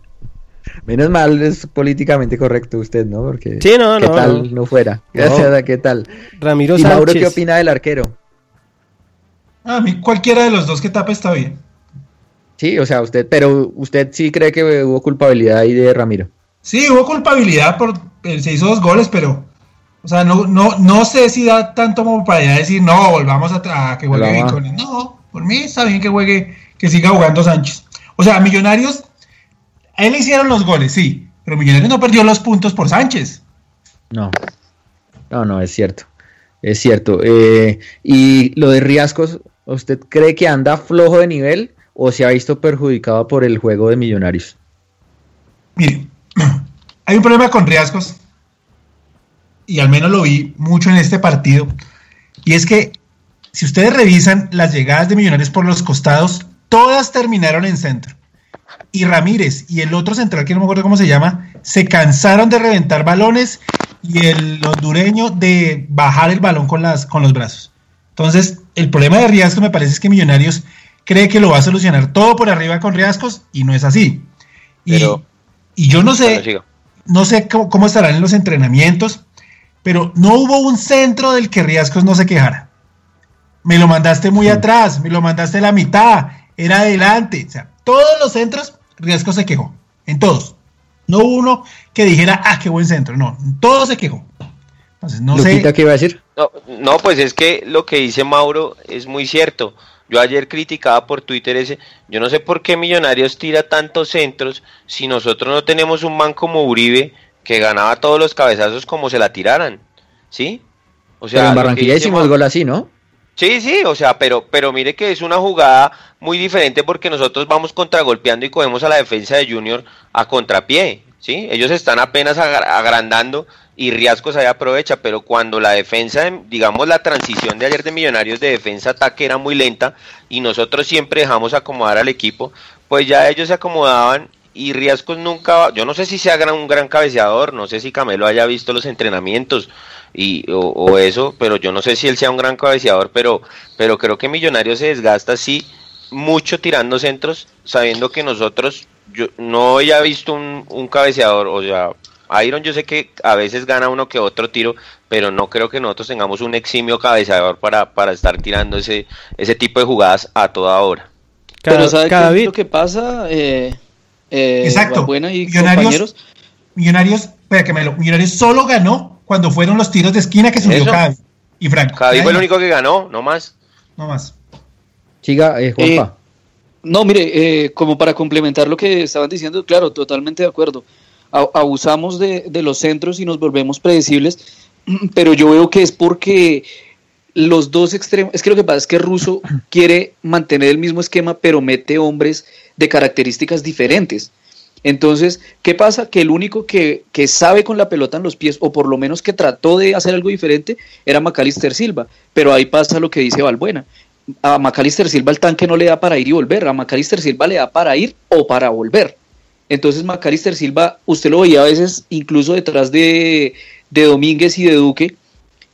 Menos mal es políticamente correcto usted, ¿no? Porque sí, no, ¿qué tal no, fuera? Gracias a qué tal. Ramiro ¿Y Mauro qué opina del arquero? A mí cualquiera de los dos que tape está bien. Sí, o sea, usted, pero usted sí cree que hubo culpabilidad ahí de Ramiro. Sí, hubo culpabilidad por eh, se hizo dos goles, pero o sea, no, no, no sé si da tanto como para ya decir, no, volvamos a, a que juegue bien con él. No, por mí está bien que juegue, que siga jugando Sánchez. O sea, Millonarios, a él le hicieron los goles, sí, pero Millonarios no perdió los puntos por Sánchez. No, no, no, es cierto. Es cierto. Eh, y lo de Riascos, ¿usted cree que anda flojo de nivel o se ha visto perjudicado por el juego de Millonarios? Mire, <clears throat> hay un problema con Riascos, y al menos lo vi mucho en este partido, y es que si ustedes revisan las llegadas de Millonarios por los costados, todas terminaron en centro. Y Ramírez y el otro central, que no me acuerdo cómo se llama, se cansaron de reventar balones y el hondureño de bajar el balón con, las, con los brazos. Entonces, el problema de Riascos me parece es que Millonarios cree que lo va a solucionar todo por arriba con Riascos y no es así. Y, y yo no sé, no sé cómo, cómo, estarán en los entrenamientos, pero no hubo un centro del que Riascos no se quejara. Me lo mandaste muy sí. atrás, me lo mandaste a la mitad, era adelante. O sea, todos los centros, Riascos se quejó, en todos. No hubo uno que dijera, ah, qué buen centro. No, todo se quejó. Entonces, no Lupita, sé. ¿qué iba a decir? No, no, pues es que lo que dice Mauro es muy cierto. Yo ayer criticaba por Twitter ese, yo no sé por qué Millonarios tira tantos centros si nosotros no tenemos un man como Uribe que ganaba todos los cabezazos como se la tiraran, ¿sí? O sea, pero en Barranquilla hicimos gol así, ¿no? Sí, sí, o sea, pero, pero mire que es una jugada muy diferente porque nosotros vamos contragolpeando y cogemos a la defensa de Junior a contrapié, ¿sí? Ellos están apenas agrandando y Riascos ahí aprovecha, pero cuando la defensa, digamos la transición de ayer de Millonarios de defensa-ataque era muy lenta y nosotros siempre dejamos acomodar al equipo, pues ya ellos se acomodaban y Riascos nunca, yo no sé si sea un gran cabeceador, no sé si Camelo haya visto los entrenamientos y o, o, eso, pero yo no sé si él sea un gran cabeceador, pero pero creo que Millonarios se desgasta así mucho tirando centros, sabiendo que nosotros yo no haya visto un, un cabeceador, o sea, Iron yo sé que a veces gana uno que otro tiro, pero no creo que nosotros tengamos un eximio cabeceador para, para estar tirando ese, ese tipo de jugadas a toda hora. Cada, pero ¿sabe cada qué es lo que pasa? Eh, eh, Exacto. Buena y millonarios, compañeros. millonarios, espera que me lo, Millonarios solo ganó cuando fueron los tiros de esquina que subió Cadi y Franco. Cadi fue el único que ganó, no más. No más. Siga, eh, Juanpa. no, mire, eh, como para complementar lo que estaban diciendo, claro, totalmente de acuerdo abusamos de, de, los centros y nos volvemos predecibles, <clears throat> pero yo veo que es porque los dos extremos, es que lo que pasa es que Russo <clears throat> quiere mantener el mismo esquema, pero mete hombres de características diferentes. Entonces, ¿qué pasa? Que el único que, que, sabe con la pelota en los pies, o por lo menos que trató de hacer algo diferente, era Macalister Silva. Pero ahí pasa lo que dice Valbuena. A Macalister Silva el tanque no le da para ir y volver, a Macalister Silva le da para ir o para volver. Entonces Macalister Silva, usted lo veía a veces incluso detrás de, de, Domínguez y de Duque,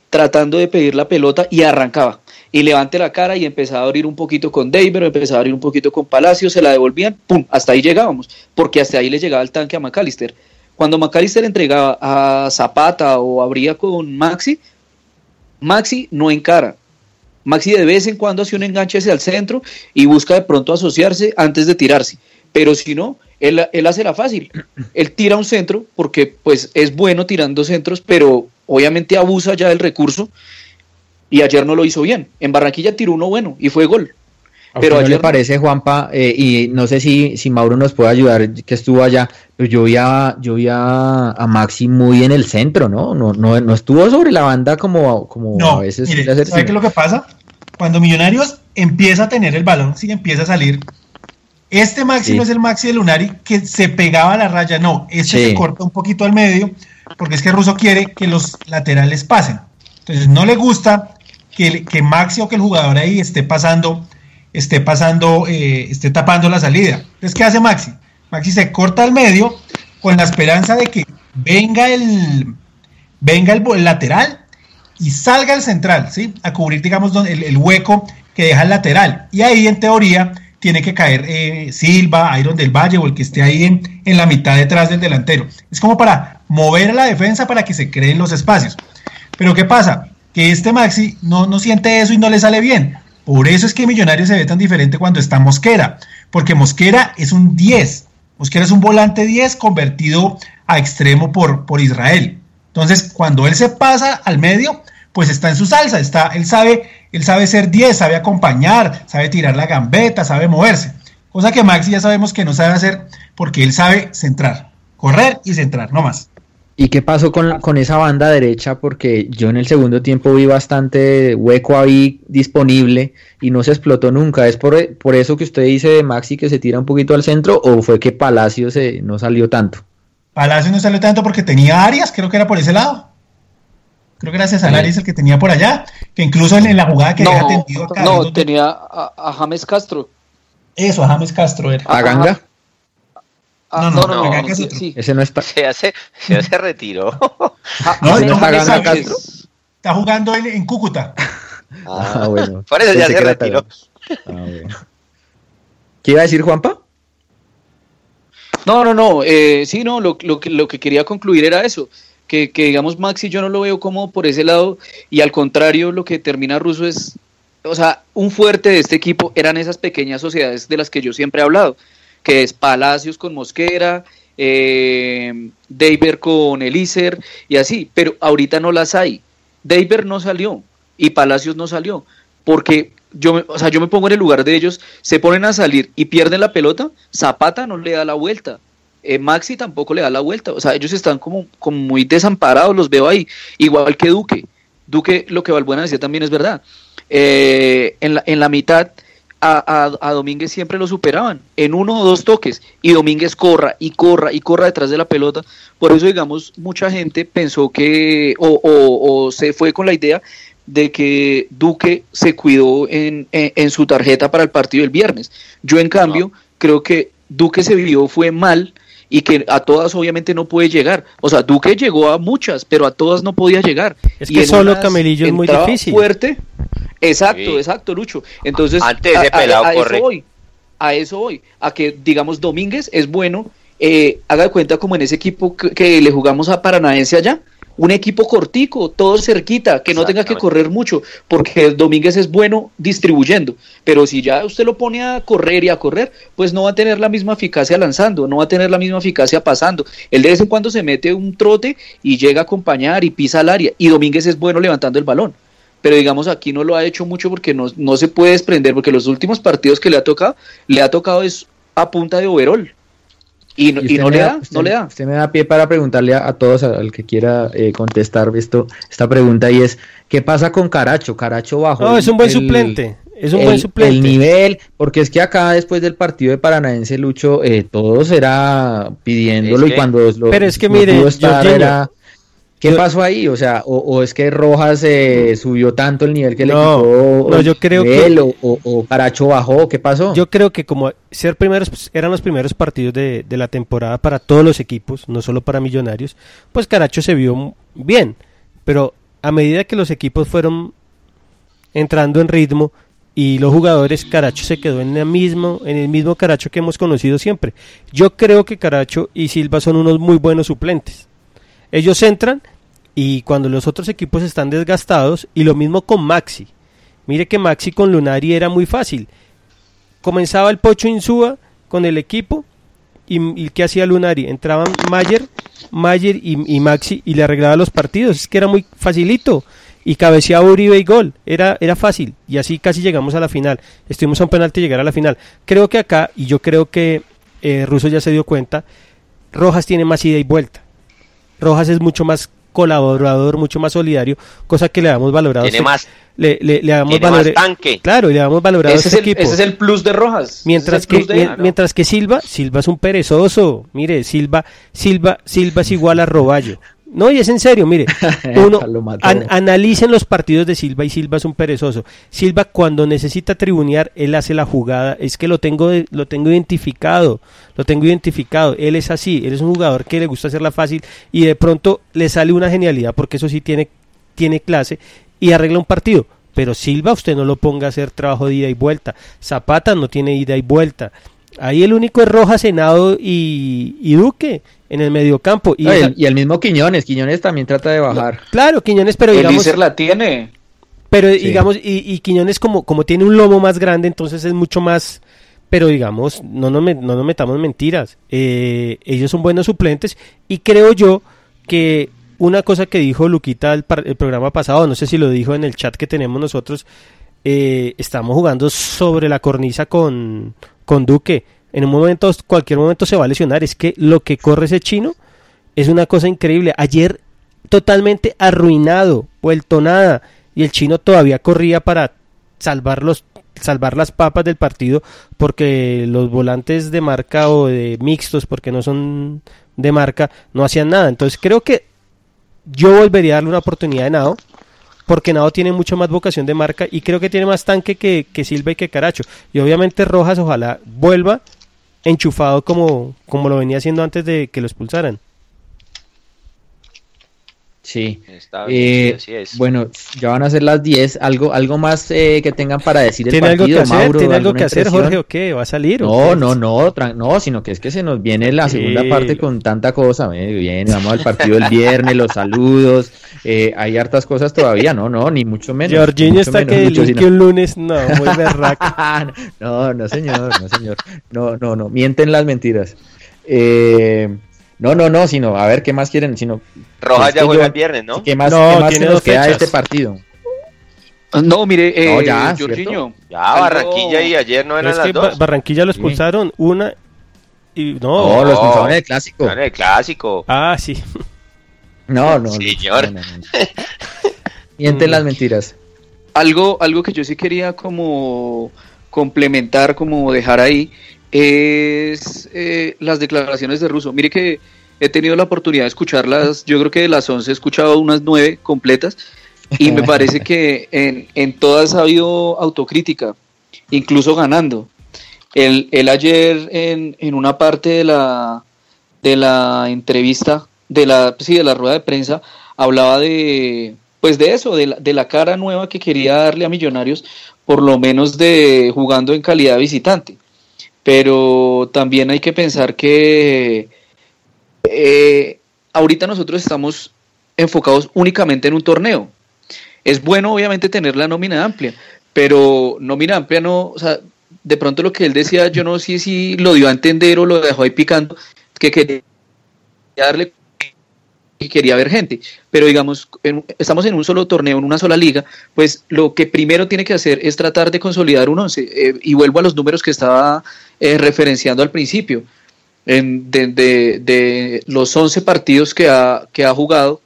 tratando de pedir la pelota y arrancaba. Y levante la cara y empezaba a abrir un poquito con David, empezaba a abrir un poquito con Palacio, se la devolvían, ¡pum! Hasta ahí llegábamos, porque hasta ahí le llegaba el tanque a Macalister. Cuando Macalister entregaba a Zapata o abría con Maxi, Maxi no encara. Maxi de vez en cuando hace un enganche hacia el centro y busca de pronto asociarse antes de tirarse. Pero si no, él, él, hace la fácil. Él tira un centro porque pues es bueno tirando centros, pero obviamente abusa ya del recurso y ayer no lo hizo bien. En Barranquilla tiró uno bueno y fue gol. Pero ayer no le parece, Juanpa, eh, y no sé si, si Mauro nos puede ayudar, que estuvo allá, pero yo vi a, yo vi a, a Maxi muy en el centro, ¿no? No, no, no estuvo sobre la banda como, como no, a veces. Mire, ¿Sabe qué es lo que pasa? Cuando Millonarios empieza a tener el balón, sí empieza a salir, este Maxi sí. no es el Maxi de Lunari que se pegaba a la raya, no, este sí. se corta un poquito al medio, porque es que Russo quiere que los laterales pasen. Entonces no le gusta que, que Maxi o que el jugador ahí esté pasando, esté pasando, eh, esté tapando la salida. Entonces, ¿qué hace Maxi? Maxi se corta al medio con la esperanza de que venga el, venga el, el lateral y salga el central, ¿sí? A cubrir, digamos, el, el hueco que deja el lateral. Y ahí, en teoría, tiene que caer eh, Silva, Iron del Valle o el que esté ahí en, en, la mitad detrás del delantero. Es como para mover a la defensa para que se creen los espacios. Pero ¿qué pasa? Que este Maxi no, no siente eso y no le sale bien. Por eso es que Millonarios se ve tan diferente cuando está Mosquera, porque Mosquera es un 10, Mosquera es un volante 10 convertido a extremo por, por Israel. Entonces, cuando él se pasa al medio, pues está en su salsa, está, él sabe, él sabe ser 10, sabe acompañar, sabe tirar la gambeta, sabe moverse. Cosa que Maxi ya sabemos que no sabe hacer porque él sabe centrar, correr y centrar, no más. ¿Y qué pasó con, con, esa banda derecha? Porque yo en el segundo tiempo vi bastante hueco ahí disponible y no se explotó nunca. ¿Es por, por eso que usted dice de Maxi que se tira un poquito al centro o fue que Palacio se, no salió tanto? Palacio no salió tanto porque tenía Arias, creo que era por ese lado. Creo que gracias a Arias el que tenía por allá, que incluso en, la jugada que no, deja tendido acá. No, tenía a, a, James Castro. Eso, a James Castro era. ¿A Ganga? Ah, no, no, no, no, es sí, otro. sí. Ese no está. Se hace, se hace retiró. Ja- <laughs> No, ¿Ese James no está Ganga Sánchez. Castro? Está jugando en, en Cúcuta. <laughs> Ah, bueno. <laughs> Por eso ya se era retiró. Ah, bueno. ¿Qué iba a decir Juanpa? No, no, no, eh, sí, no, lo, lo, que, lo que quería concluir era eso, que, digamos Maxi yo no lo veo como por ese lado y al contrario lo que termina Russo es, o sea, un fuerte de este equipo eran esas pequeñas sociedades de las que yo siempre he hablado, que es Palacios con Mosquera, eh, con Elícer y así, pero ahorita no las hay. Deiber no salió y Palacios no salió, porque yo o sea, yo me pongo en el lugar de ellos, se ponen a salir y pierden la pelota, Zapata no le da la vuelta. Eh, Maxi tampoco le da la vuelta, o sea, ellos están como, como muy desamparados, los veo ahí, igual que Duque. Duque, lo que Valbuena decía también es verdad. Eh, en, la, en la mitad a, a, a Domínguez siempre lo superaban, en uno o dos toques, y Domínguez corra y corra y corra detrás de la pelota. Por eso, digamos, mucha gente pensó que, o, o, o se fue con la idea de que Duque se cuidó en, en, en su tarjeta para el partido del viernes. Yo, en cambio, creo que Duque se vio fue mal y que a todas obviamente no puede llegar. O sea, Duque llegó a muchas, pero a todas no podía llegar. Es Y que solo unas Camelillo es muy difícil. fuerte. Exacto, Sí. exacto, Lucho. Entonces, Antes ese pelado a corre. eso voy. A eso voy. A que, digamos, Domínguez es bueno. eh, haga de cuenta como en ese equipo que, que le jugamos a Paranaense allá. Un equipo cortico, todo cerquita, que no tenga que correr mucho, porque Domínguez es bueno distribuyendo. Pero si ya usted lo pone a correr y a correr, pues no va a tener la misma eficacia lanzando, no va a tener la misma eficacia pasando. Él de vez en cuando se mete un trote y llega a acompañar y pisa al área. Y Domínguez es bueno levantando el balón. Pero digamos aquí no lo ha hecho mucho porque no, no se puede desprender, porque los últimos partidos que le ha tocado, le ha tocado es a punta de overall. Y no, y le da, usted- no le da. Usted me da pie para preguntarle a, a todos, al que quiera eh, contestar esto, esta pregunta, y es, ¿qué pasa con Caracho? Caracho bajo. No, es un buen suplente. Es un buen suplente. El nivel, porque es que acá después del partido de Paranaense Lucho, eh, todos era pidiéndolo Es y cuando lo, Pero es que lo mire, pudo estar Jorginho, era- ¿Qué pasó ahí? O sea, o, o es que Rojas eh, subió tanto el nivel que le quitó no, yo creo que- él, o, o- o Caracho bajó, ¿qué pasó? Yo creo que como ser primeros pues, eran los primeros partidos de, de la temporada para todos los equipos, no solo para Millonarios, pues Caracho se vio bien, pero a medida que los equipos fueron entrando en ritmo y los jugadores, Caracho se quedó en el mismo, en el mismo Caracho que hemos conocido siempre. Yo creo que Caracho y Silva son unos muy buenos suplentes. Ellos entran y cuando los otros equipos están desgastados, y lo mismo con Maxi. Mire que Maxi con Lunari era muy fácil. Comenzaba el Pocho Insúa con el equipo y, y ¿qué hacía Lunari? Entraban Mayer, Mayer y, Maxi y le arreglaba los partidos. Es que era muy facilito. Y cabeceaba Uribe y gol. Era, era fácil. Y así casi llegamos a la final. Estuvimos a un penalti llegar a la final. Creo que acá, y yo creo que eh, Russo ya se dio cuenta, Rojas tiene más ida y vuelta. Rojas es mucho más colaborador, mucho más solidario, cosa que le damos valorado. Tiene este- más, le, le, le damos tiene valor- más tanque. Claro, y le damos valorado Ese a es, este el, equipo. ese es el plus de Rojas. Mientras es que, de- mientras que Silva, Silva es un perezoso. Mire, Silva, Silva, Silva es igual a Roballo. No, y es en serio, mire, <laughs> uno Lo mató. an- analicen los partidos de Silva y Silva es un perezoso. Silva cuando necesita tribunear, él hace la jugada, es que lo tengo lo tengo identificado, lo tengo identificado, él es así, él es un jugador que le gusta hacerla fácil y de pronto le sale una genialidad porque eso sí tiene tiene clase y arregla un partido. Pero Silva usted no lo ponga a hacer trabajo de ida y vuelta. Zapata no tiene ida y vuelta. Ahí el único es Rojas, Senado y, y Duque en el mediocampo. Y, No, el, y el mismo Quiñones, Quiñones también trata de bajar. claro, Quiñones, pero digamos, Elícer la tiene. Pero digamos, y, y, Quiñones como, como tiene un lomo más grande, entonces es mucho más... Pero digamos, no nos, no nos metamos mentiras. Eh, ellos son buenos suplentes y creo yo que una cosa que dijo Luquita el, el, programa pasado, no sé si lo dijo en el chat que tenemos nosotros, eh, estamos jugando sobre la cornisa con, con Duque. En un momento, cualquier momento se va a lesionar. Es que lo que corre ese chino es una cosa increíble. Ayer totalmente arruinado, vuelto nada. Y el chino todavía corría para salvar, los, salvar las papas del partido porque los volantes de marca o de mixtos, porque no son de marca, no hacían nada. Entonces creo que yo volvería a darle una oportunidad de Nado porque Nado tiene mucho más vocación de marca y creo que tiene más tanque que, que Silva y que Caracho. Y obviamente Rojas ojalá vuelva enchufado como, como lo venía haciendo antes de que lo expulsaran. Sí. Eh, bueno, ya van a ser las 10. ¿Algo, algo más eh, que tengan para decir el partido, algo que hacer, ¿Tiene algo que hacer, Jorge, o qué? ¿Va a salir? No, no, no, no, sino que es que se nos viene la segunda parte con tanta cosa. Viene, vamos al partido el viernes, los saludos. Eh, hay hartas cosas todavía, no, no, ni mucho menos. Jorginho está que el un lunes, no, muy berraca. <laughs> no, no, señor, no, señor. No, no, no, mienten las mentiras. Eh. No, no, no, sino, a ver, ¿qué más quieren? Sino, Rojas ya juega el viernes, ¿no? ¿Qué más, no, ¿qué más se nos queda este partido? Ah, no, mire, eh, no, ya, Ya, Barranquilla y ayer no eran las dos. Barranquilla lo expulsaron una y no. No, lo expulsaron en el clásico. En el clásico. Ah, sí. No, no. Señor. No, Mienten las mentiras. Algo, algo que yo sí quería como complementar, como dejar ahí, es eh, las declaraciones de Russo. Mire que he tenido la oportunidad de escucharlas, yo creo que de las 11 he escuchado unas 9 completas y me <laughs> parece que en, en todas ha habido autocrítica, incluso ganando. Él, ayer en, en, una parte de la, de la entrevista, de la, sí, de la rueda de prensa, hablaba de, pues de eso, de la, de la cara nueva que quería darle a Millonarios, por lo menos de jugando en calidad visitante pero también hay que pensar que eh, ahorita nosotros estamos enfocados únicamente en un torneo. Es bueno obviamente tener la nómina amplia, pero nómina amplia no, o sea, de pronto lo que él decía, yo no sé si lo dio a entender o lo dejó ahí picando, que quería darle y quería ver gente. Pero digamos, estamos en un solo torneo, en una sola liga, pues lo que primero tiene que hacer es tratar de consolidar un once. Eh, y vuelvo a los números que estaba eh, referenciando al principio. En, de, los 11 partidos que ha, que ha jugado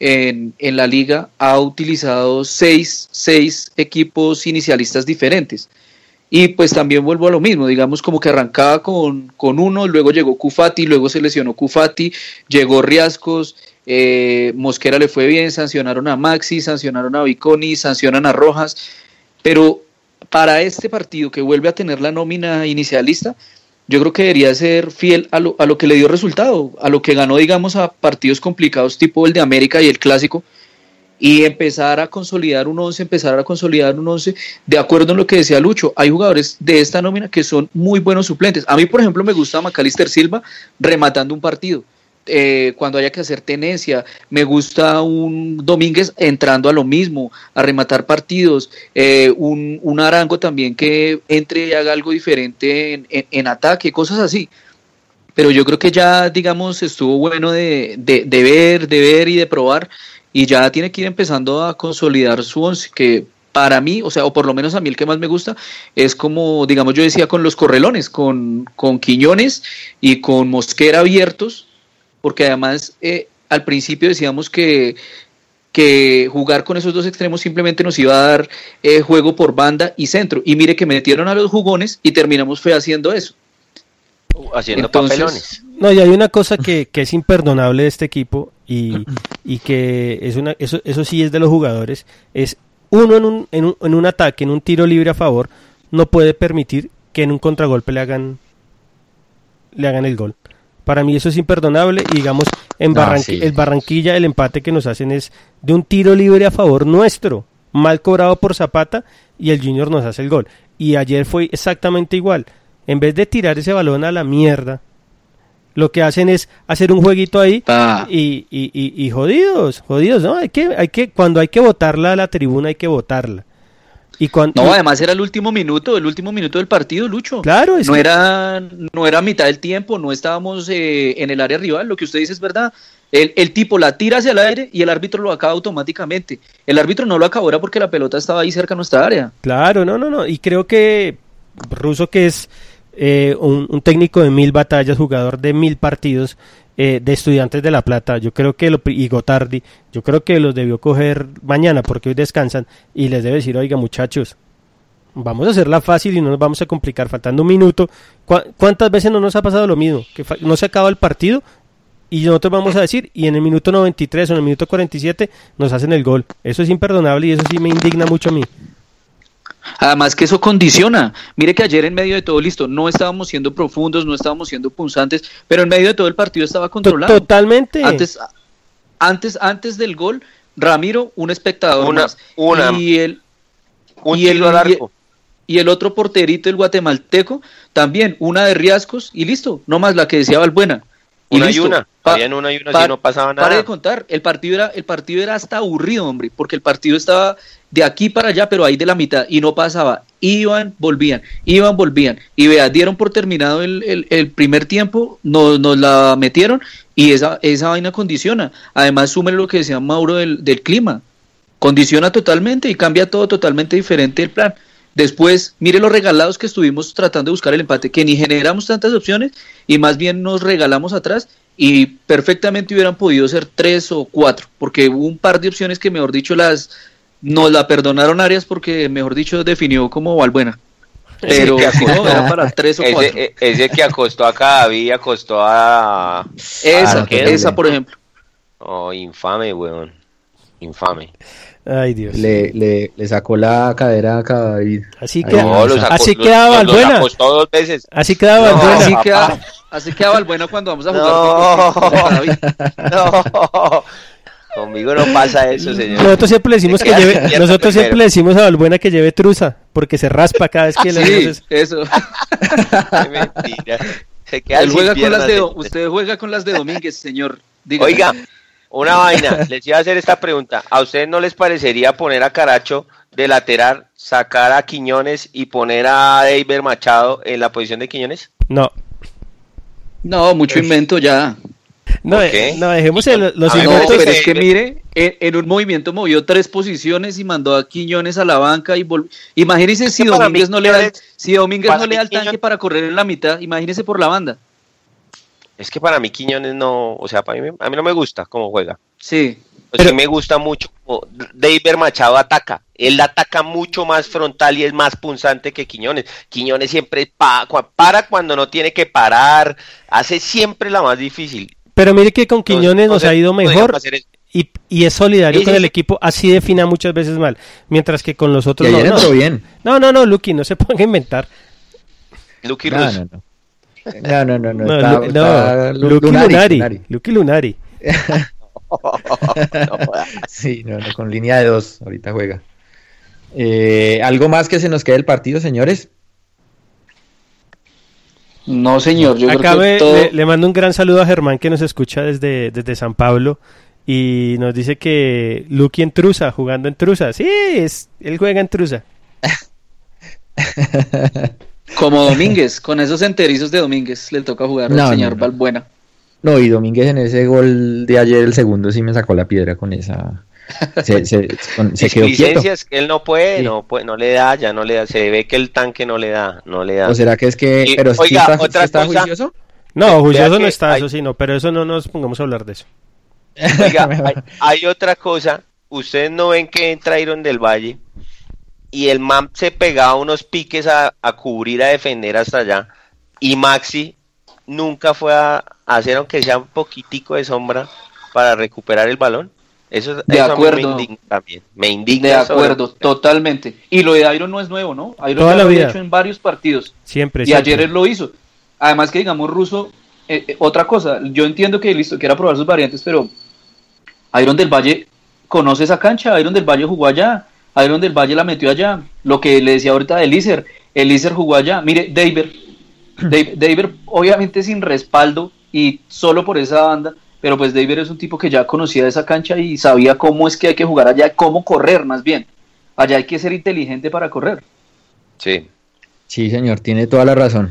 en, en la liga, ha utilizado seis, seis equipos inicialistas diferentes. Y pues también vuelvo a lo mismo, digamos como que arrancaba con, con uno, luego llegó Cufati, luego se lesionó Cufati, llegó Riascos, eh, Mosquera le fue bien, sancionaron a Maxi, sancionaron a Viconi, sancionan a Rojas, pero para este partido que vuelve a tener la nómina inicialista, yo creo que debería ser fiel a lo, a lo que le dio resultado, a lo que ganó, digamos, a partidos complicados tipo el de América y el Clásico, y empezar a consolidar un 11, empezar a consolidar un 11, de acuerdo en lo que decía Lucho, hay jugadores de esta nómina que son muy buenos suplentes. A mí, por ejemplo, me gusta Macalister Silva rematando un partido eh, cuando haya que hacer tenencia. Me gusta un Domínguez entrando a lo mismo, a rematar partidos. Eh, un, un, Arango también que entre y haga algo diferente en, en, ataque, cosas así. Pero yo creo que ya, digamos, estuvo bueno de, de, de, ver, de ver y de probar. Y ya tiene que ir empezando a consolidar su once, que para mí, o sea, o por lo menos a mí el que más me gusta, es como, digamos, yo decía con los correlones, con, con Quiñones y con Mosquera abiertos, porque además eh, al principio decíamos que, que jugar con esos dos extremos simplemente nos iba a dar eh, juego por banda y centro. Y mire que metieron a los jugones y terminamos fue haciendo eso. Haciendo papelones. No, y hay una cosa que, que es imperdonable de este equipo y, y que es una, eso, eso sí es de los jugadores, es uno en un, en, un, en un ataque, en un tiro libre a favor, no puede permitir que en un contragolpe le hagan le hagan el gol. Para mí eso es imperdonable y digamos, en el Barranquilla el empate que nos hacen es de un tiro libre a favor nuestro, mal cobrado por Zapata y el Junior nos hace el gol. Y ayer fue exactamente igual. En vez de tirar ese balón a la mierda, Lo que hacen es hacer un jueguito ahí Pa. y, y, y, y jodidos, jodidos, ¿no? Hay que, hay que, cuando hay que votarla a la tribuna hay que votarla. Y cuando, No, además era el último minuto, el último minuto del partido, Lucho. Claro, es no que- era no era mitad del tiempo, no estábamos eh, en el área rival, lo que usted dice es verdad. El, el tipo la tira hacia el aire y el árbitro lo acaba automáticamente. El árbitro no lo acabó era porque la pelota estaba ahí cerca de nuestra área. Claro, no, no, no. Y creo que Russo, que es eh, un, un técnico de mil batallas, jugador de mil partidos, eh, de estudiantes de La Plata, yo creo que lo, y Gotardi, yo creo que los debió coger mañana porque hoy descansan y les debe decir, oiga muchachos, vamos a hacerla fácil y no nos vamos a complicar, faltando un minuto. ¿Cuá- ¿Cuántas veces no nos ha pasado lo mismo? Que no se acaba el partido y nosotros vamos a decir, y en el minuto 93 o en el minuto 47 nos hacen el gol. Eso es imperdonable y eso sí me indigna mucho a mí. Además que eso condiciona. Mire que ayer en medio de todo listo, no estábamos siendo profundos, no estábamos siendo punzantes, pero en medio de todo el partido estaba controlado. Totalmente. Antes, antes, antes del gol, Ramiro, un espectador Una- más. una- y el, Un y el- al arco. y el otro porterito, el guatemalteco, también una de riascos y listo, no más la que decía Valbuena. Y Una y una. Pa- Habían una y una, pa- si no pasaba nada. de contar, el partido era, el partido era hasta aburrido, hombre, porque el partido estaba de aquí para allá, pero ahí de la mitad, y no pasaba. Iban, volvían, iban, volvían. Y vea, dieron por terminado el, el- primer tiempo, nos, nos la metieron, y esa, esa vaina condiciona. Además, súmele lo que decía Mauro del, del clima. Condiciona totalmente y cambia todo totalmente diferente el plan. Después, mire los regalados que estuvimos tratando de buscar el empate, que ni generamos tantas opciones y más bien nos regalamos atrás y perfectamente hubieran podido ser tres o cuatro, porque hubo un par de opciones que, mejor dicho, las nos la perdonaron Arias porque, mejor dicho, definió como Valbuena. Pero no, era para <laughs> tres o cuatro. Ese, e- ese que acostó a Cadavid, acostó a... esa, arquero. esa, por ejemplo. Oh, infame, weón. Infame. Ay, Dios. Le, le, le sacó la cadera a Cadavid. Así que- No, sacó- Así los- quedaba los- Valbuena. acostó dos veces. Así quedaba No, Valbuena. Así papá. queda, así queda Valbuena cuando vamos a jugar. No. con- con. <laughs> No. Conmigo no pasa eso, <laughs> señor. Nosotros siempre le decimos que lleve, nosotros siempre le decimos a Valbuena que lleve truza, porque se raspa cada vez que le Sí, hacemos eso. eso. <laughs> Qué mentira. Se queda Él juega con las de, usted juega con las de Domínguez, señor. Dígame. Oiga, una vaina, les iba a hacer esta pregunta. ¿A ustedes no les parecería poner a Caracho de lateral, sacar a Quiñones y poner a David Machado en la posición de Quiñones? No, No, mucho invento ya. No, ¿Por eh, no dejemos el- los ver, No, Entonces, inventos. pero es eh, que mire, en, en un movimiento movió tres posiciones y mandó a Quiñones a la banca y vol- Imagínese si Domínguez mí no le da, si Domínguez no le da el tanque Quiñones- para correr en la mitad, imagínese por la banda. Es que para mí Quiñones no, o sea, para mí, a mí no me gusta cómo juega. Sí. Pues Pero- sí me gusta mucho David Machado ataca. Él ataca mucho más frontal y es más punzante que Quiñones. Quiñones siempre pa- para cuando no tiene que parar. Hace siempre la más difícil. Pero mire que con Quiñones nos ha ido mejor y, y es solidario Sí, con el sí. equipo, así defina muchas veces mal, mientras que con los Y otros no. ayer No, entró bien. no, no, no, Lucky, no se <laughs> ponga a inventar. Lucky No, no, no. No, no, no, no. No, está- Lu- está no, Lu- Lucky Lunari, Lunari, Lunari. Lucky Lunari. <laughs> No jodas. Sí, no, no, con línea de dos, ahorita juega. Eh, ¿Algo más que se nos quede el partido, señores? No, señor, yo Acá creo que me- todo... le, le mando un gran saludo a Germán que nos escucha desde, desde San Pablo y nos dice que Lucky en Trusa, jugando en Trusa. Sí, es, él juega en Trusa. <laughs> Como Domínguez, con esos enterizos de Domínguez le toca jugar No, al señor no, no. Valbuena. No, y Domínguez en ese gol de ayer, el segundo, sí me sacó la piedra con esa. Se, se, con- se quedó quieto. Displicencias que él no puede, Sí. no puede, no le da, ya no le da. Se ve que el tanque no le da, no le da. ¿O será que es que.? Y, pero sí oiga, está, sí otra está cosa. juicioso? No, juicioso no está, hay- eso sí, no, pero eso no nos pongamos a hablar de eso. <laughs> Oiga, hay, hay otra cosa. Ustedes no ven que entra Iron del Valle y el man se pegaba unos piques a, a cubrir, a defender hasta allá. Y Maxi nunca fue a, a hacer, aunque sea un poquitico de sombra, para recuperar el balón. Eso, De eso a mí acuerdo. me indigna también. Me indigna. De sobre- acuerdo, totalmente. Y lo de Iron no es nuevo, ¿no? Iron Toda ya la lo ha hecho en varios partidos. Siempre, Y siempre. ayer él lo hizo. Además que digamos Russo, eh, eh, otra cosa, yo entiendo que listo, quiera probar sus variantes, pero Iron del Valle conoce esa cancha, Iron del Valle jugó allá, Iron del Valle la metió allá. Lo que le decía ahorita de Elíser, Elíser jugó allá. Mire, David, David, David, obviamente sin respaldo, y solo por esa banda, pero pues David es un tipo que ya conocía esa cancha y sabía cómo es que hay que jugar allá, cómo correr más bien. Allá hay que ser inteligente para correr. Sí. Sí, señor, tiene toda la razón.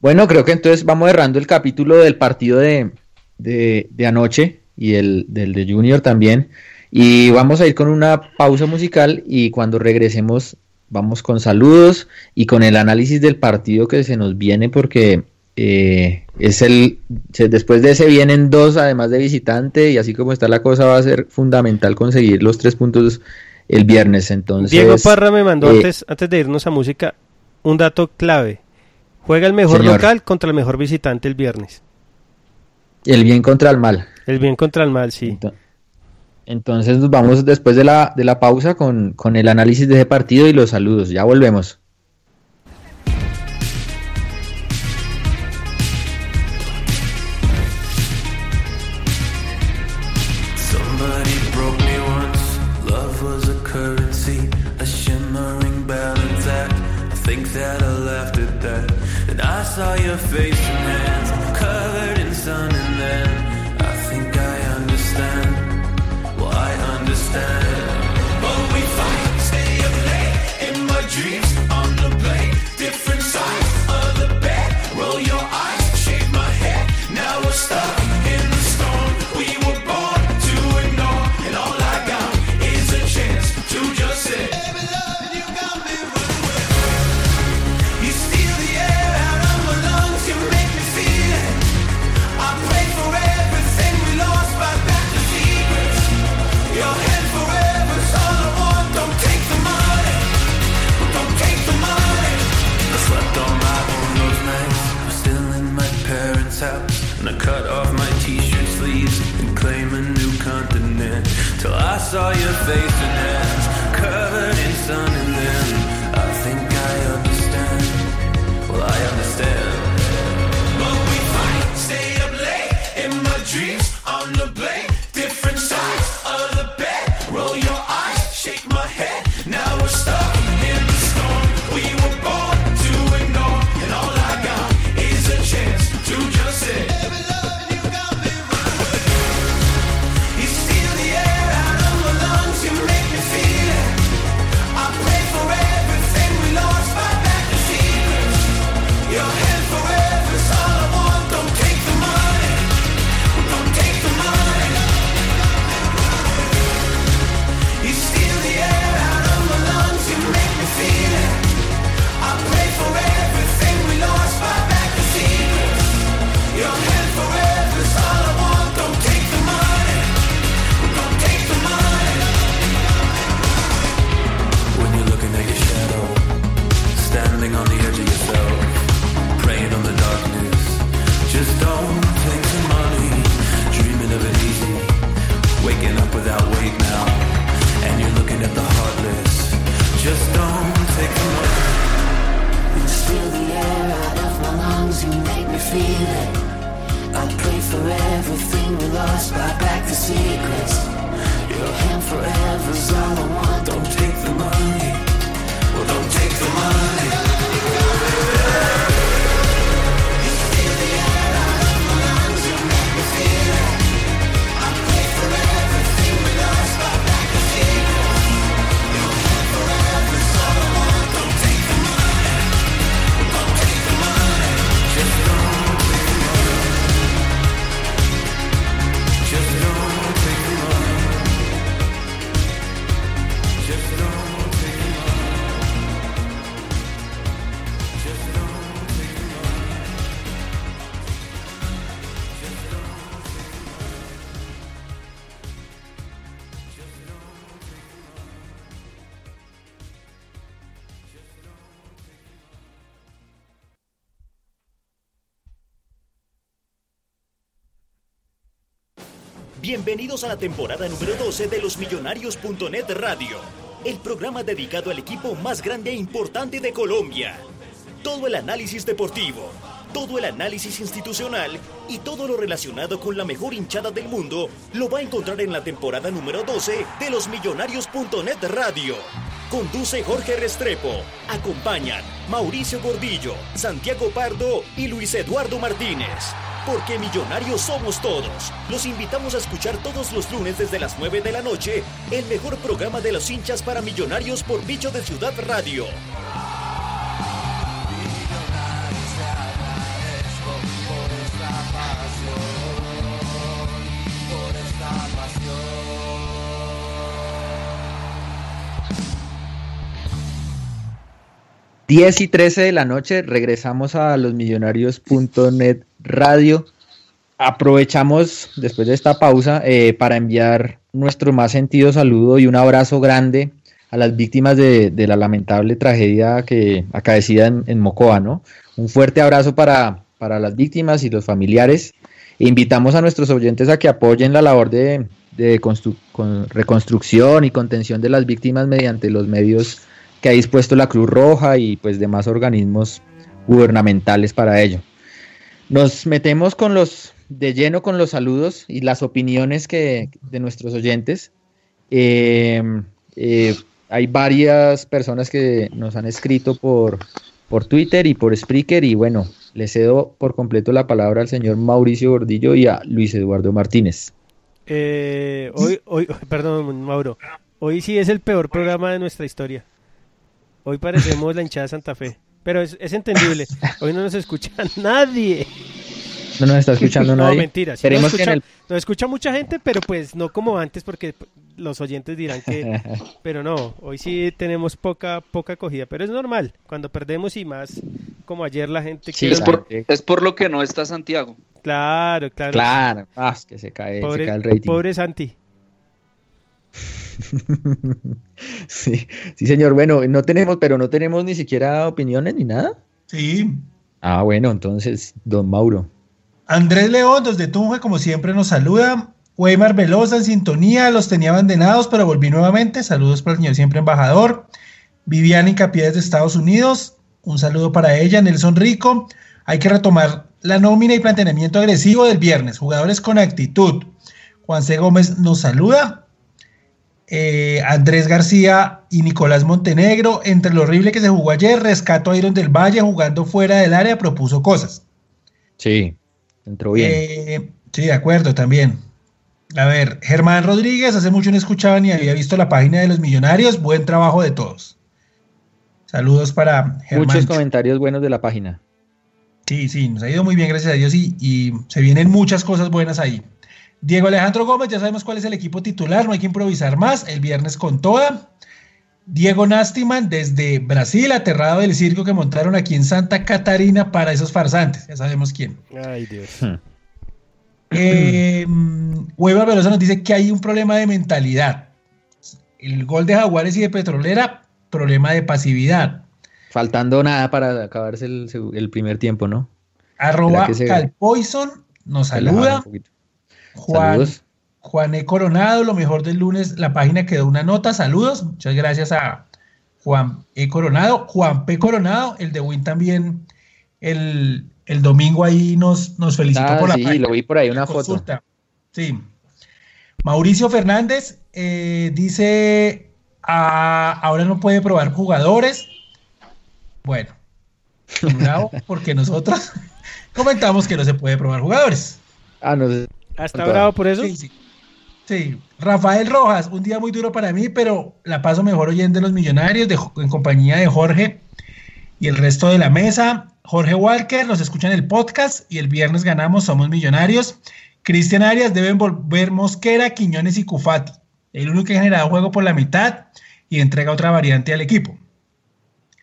Bueno, creo que entonces vamos errando el capítulo del partido de, de, de anoche y el del de Junior también. Y vamos a ir con una pausa musical y cuando regresemos vamos con saludos y con el análisis del partido que se nos viene porque eh, es el se- después de ese vienen dos además de visitante y así como está la cosa va a ser fundamental conseguir los tres puntos el viernes entonces Diego Parra me mandó eh, antes, antes de irnos a música un dato clave. Juega el mejor Señor. local contra el mejor visitante el viernes. el bien contra el mal El bien contra el mal, sí. Ento- Entonces nos vamos después de la, de la pausa con, con el análisis de ese partido y los saludos. Ya volvemos. Saw your face saw your face and hands covered in sun, temporada número 12 de los Millonarios.net Radio, el programa dedicado al equipo más grande e importante de Colombia. Todo el análisis deportivo, todo el análisis institucional y todo lo relacionado con la mejor hinchada del mundo lo va a encontrar en la temporada número 12 de los Millonarios.net Radio. Conduce Jorge Restrepo. Acompañan Mauricio Gordillo, Santiago Pardo y Luis Eduardo Martínez. Porque millonarios somos todos. Los invitamos a escuchar todos los lunes desde las 9 de la noche el mejor programa de los hinchas para millonarios por Bicho de Ciudad Radio. Diez y 13 de la noche, regresamos a los millonarios.net radio. Aprovechamos después de esta pausa eh, para enviar nuestro más sentido saludo y un abrazo grande a las víctimas de, la lamentable tragedia que acaecida en, en Mocoa, ¿no? Un fuerte abrazo para, para las víctimas y los familiares. Invitamos a nuestros oyentes a que apoyen la labor de, de constru- con- reconstrucción y contención de las víctimas mediante los medios que ha dispuesto la Cruz Roja y pues demás organismos gubernamentales para ello. Nos metemos con los de lleno con los saludos y las opiniones que de nuestros oyentes. Eh, eh, hay varias personas que nos han escrito por, por Twitter y por Spreaker y bueno, le cedo por completo la palabra al señor Mauricio Gordillo y a Luis Eduardo Martínez. Eh, hoy, hoy, <laughs> perdón, Mauro. Hoy sí es el peor programa de nuestra historia. Hoy parecemos la hinchada de Santa Fe. Pero es, es entendible. Hoy no nos escucha <laughs> nadie. No nos está escuchando no, nadie. mentira. sí Esperemos nos, que el- nos escucha mucha gente, pero pues no como antes, porque los oyentes dirán que. <laughs> pero no, hoy sí tenemos poca poca acogida. Pero es normal. Cuando perdemos y más, como ayer la gente. Sí, que- Es por, es por lo que no está Santiago. Claro, claro. Claro, ah, es que se cae, se Pobre, cae el rating. pobre Santi. <laughs> sí, sí, señor. Bueno, no tenemos, pero no tenemos ni siquiera opiniones ni nada. Sí. Ah, bueno, entonces, don Mauro. Andrés León, desde Tunja, como siempre, nos saluda. Weimar Velosa en sintonía, los tenía abandonados, pero volví nuevamente. Saludos para el señor siempre embajador. Viviana Incapié de Estados Unidos, un saludo para ella. Nelson Rico, hay que retomar la nómina y planteamiento agresivo del viernes. Jugadores con actitud. Juan C. Gómez nos saluda. Eh, Andrés García y Nicolás Montenegro, entre lo horrible que se jugó ayer, rescato a Iron del Valle jugando fuera del área, propuso cosas. Sí, entró bien. Eh, sí, de acuerdo, también. A ver, Germán Rodríguez, hace mucho no escuchaba ni había visto la página de los millonarios. Buen trabajo de todos. Saludos para Germán. Muchos comentarios buenos de la página. Sí, sí, nos ha ido muy bien, gracias a Dios, y, y se vienen muchas cosas buenas ahí. Diego Alejandro Gómez, ya sabemos cuál es el equipo titular, no hay que improvisar más, el viernes con toda. Diego Nastiman, desde Brasil, aterrado del circo que montaron aquí en Santa Catarina para esos farsantes, ya sabemos quién. Ay, Dios. Eh, Weber Velosa nos dice que hay un problema de mentalidad. El gol de Jaguares y de Petrolera, problema de pasividad. Faltando nada para acabarse el, primer tiempo, ¿no? Arroba Calpoison nos saluda. un poquito. Juan, Saludos. Juan E. Coronado, lo mejor del lunes, la página quedó una nota. Saludos, muchas gracias a Juan E. Coronado. Juan P. Coronado, el de Win también, el, el domingo ahí nos, nos felicitó Ah, por la sí, página. lo vi por ahí, una foto. Sí. Mauricio Fernández eh, dice, "Ah, ahora no puede probar jugadores. Bueno, <laughs> bravo, porque nosotros <laughs> comentamos que no se puede probar jugadores. Ah, no sé. ¿Hasta bravo por eso? Sí, sí. Sí. Rafael Rojas, un día muy duro para mí, pero la paso mejor oyendo los millonarios de- en compañía de Jorge y el resto de la mesa. Jorge Walker, nos escucha en el podcast y el viernes ganamos Somos Millonarios. Cristian Arias deben volver Mosquera, Quiñones y Cufati. El único que ha generado juego por la mitad y entrega otra variante al equipo.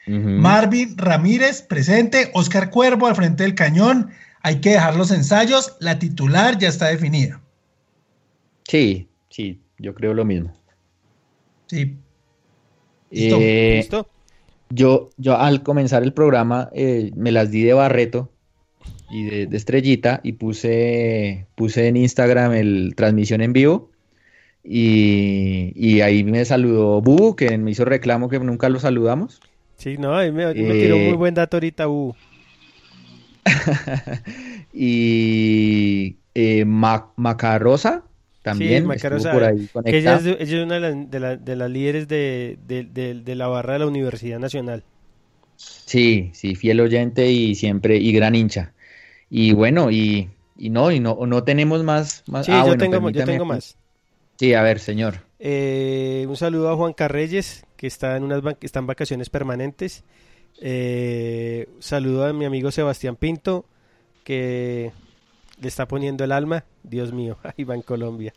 Marvin Ramírez presente, Oscar Cuervo al frente del cañón. Hay que dejar los ensayos. La titular ya está definida. Sí, sí, yo creo lo mismo. Sí. Listo. Eh, ¿Listo? Yo, yo al comenzar el programa eh, me las di de Barreto y de, de Estrellita y puse, puse en Instagram el transmisión en vivo y, y ahí me saludó Bubu, que me hizo reclamo que nunca lo saludamos. Sí, no, ahí me, me tiró Eh, muy buen dato ahorita, uh. <laughs> y eh, Ma- Macarrosa también Sí, Macarosa, por ahí que ella es, de- ella es una de, las- de la- de las líderes de, de- la barra de la Universidad Nacional. Sí, sí, fiel oyente y siempre, y gran hincha. Y bueno, y y no, y no, no tenemos más. más Sí, ah, yo, bueno, tengo, yo tengo más. Sí, a ver, señor. Eh, un saludo a Juan Carreyes, que está en unas van- está en vacaciones permanentes. Eh, saludo a mi amigo Sebastián Pinto, que le está poniendo el alma. Dios mío, <laughs> ahí va en Colombia.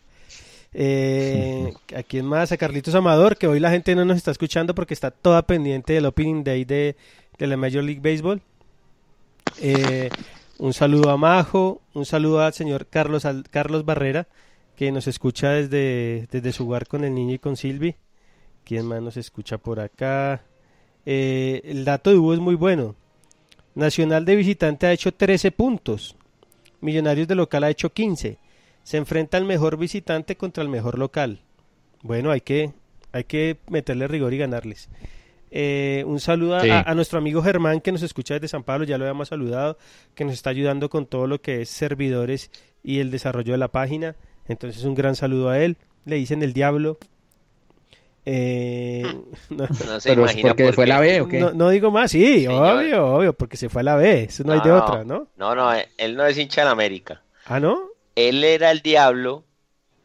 Eh, ¿A quién más? A Carlitos Amador, que hoy la gente no nos está escuchando porque está toda pendiente del Opening Day de, de la Major League Baseball. Eh, un saludo a Majo, un saludo al señor Carlos, Carlos Barrera, que nos escucha desde, desde su hogar con el niño y con Silvi. ¿Quién más nos escucha por acá? Eh, el dato de Hugo es muy bueno. Nacional de visitante ha hecho 13 puntos. Millonarios de local ha hecho 15. Se enfrenta el mejor visitante contra el mejor local. Bueno, hay que, hay que meterle rigor y ganarles. Eh, un saludo Sí. a- a nuestro amigo Germán que nos escucha desde San Pablo, ya lo habíamos saludado, que nos está ayudando con todo lo que es servidores y el desarrollo de la página. Entonces un gran saludo a él. Le dicen el diablo. Eh, <laughs> no, No se Pero imagina porque por fue qué. la B o qué? no- no digo más, sí, Señor. obvio, obvio, porque se fue a la B, eso no hay de otra, ¿no? No, no, eh, él no es hincha de la América. Ah, ¿no? Él era el diablo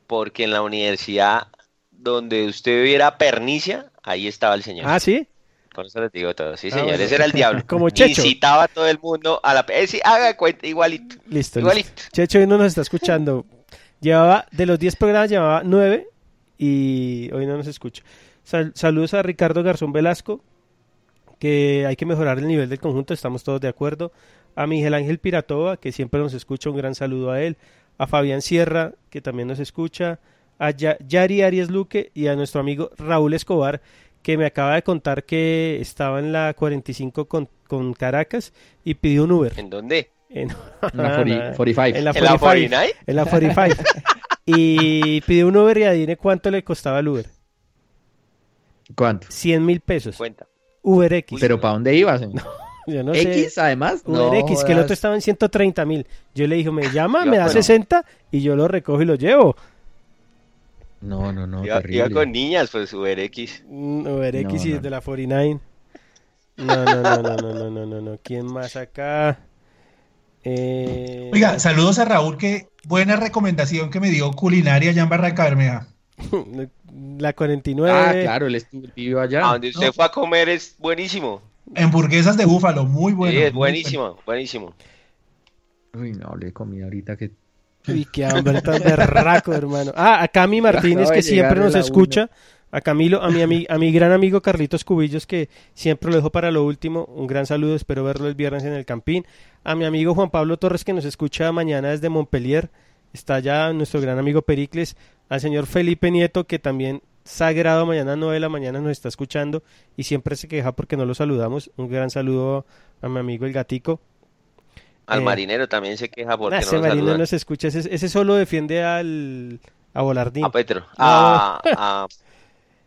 porque en la universidad donde usted viera pernicia, ahí estaba el señor. Ah, sí. Con eso les digo todo. Sí, Ah, señor, bueno. ese era el diablo. <laughs> Como Checho. Incitaba a todo el mundo a la... Eh, sí, haga de cuenta, igualito. Listo, Igualito. listo. Checho hoy no nos está escuchando. Llevaba, de los 10 programas, llevaba 9 y hoy no nos escucha. Sal- saludos a Ricardo Garzón Velasco, que hay que mejorar el nivel del conjunto, estamos todos de acuerdo. A Miguel Ángel Piratova, que siempre nos escucha, un gran saludo a él. A Fabián Sierra, que también nos escucha. A Ya- Yari Arias Luque y a nuestro amigo Raúl Escobar, que me acaba de contar que estaba en la 45 con, con Caracas y pidió un Uber. ¿En dónde? En, La <laughs> 40 45. En la ¿En la 45. 49? En la 45. Y pidió un Uber y adivine cuánto le costaba el Uber. ¿Cuánto? 100 mil pesos. Cuenta. Uber X. ¿Pero para dónde ibas? ¿X además? Uber X, que el otro estaba en 130 mil. Yo le dije, me <laughs> llama, me da bueno. 60 y yo lo recojo y lo llevo. No, no, no. Iba, iba con niñas, pues Uber X. Mm, Uber X y no. de la 49. No, no, no, no, no, no, no, no. ¿Quién más acá? Eh, Oiga, saludos a Raúl, que buena recomendación que me dio culinaria allá en Barranca Bermeja. <laughs> la 49. Ah, claro, él estuvo allá. A donde usted no. fue a comer es buenísimo. Hamburguesas de búfalo, muy bueno. sí, es muy buenísimo, buenísimo. Uy, no, le comí ahorita que... Uy, qué hambre tan berraco, hermano. Ah, a Cami <laughs> Martínez, que siempre nos escucha. A Camilo, a mi, ami- a mi gran amigo Carlitos Cubillos, que siempre lo dejo para lo último. Un gran saludo, espero verlo el viernes en el Campín. A mi amigo Juan Pablo Torres, que nos escucha mañana desde Montpellier. Está ya nuestro gran amigo Pericles. Al señor Felipe Nieto, que también sagrado mañana a 9 de la mañana nos está escuchando y siempre se queja porque no lo saludamos. Un gran saludo a mi amigo el gatico. Al Eh, marinero también se queja porque Ah, no ese lo marino saludan. no se escucha, ese, ese solo defiende al a Volardín. A Petro. A, a- al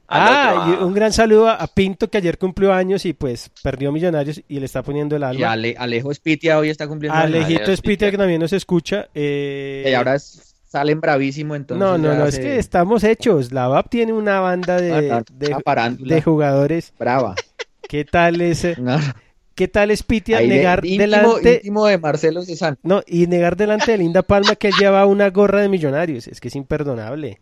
Ah, y un gran saludo a, Pinto que ayer cumplió años y pues perdió Millonarios y le está poniendo el Y alma. Ale- Alejo Espitia hoy está cumpliendo años. Alejito Alejo Espitia que también nos escucha. eh, Y ahora es- salen bravísimo, entonces no, no, no, es que estamos hechos. La VAP tiene una banda de, Ah, de, jugadores. Brava. ¿Qué tal ese? No, ¿Qué tal Espitia ahí de- negar íntimo, delante íntimo de Marcelo Cezanne. no y negar delante de Linda Palma que él lleva una gorra de Millonarios? Es que es imperdonable.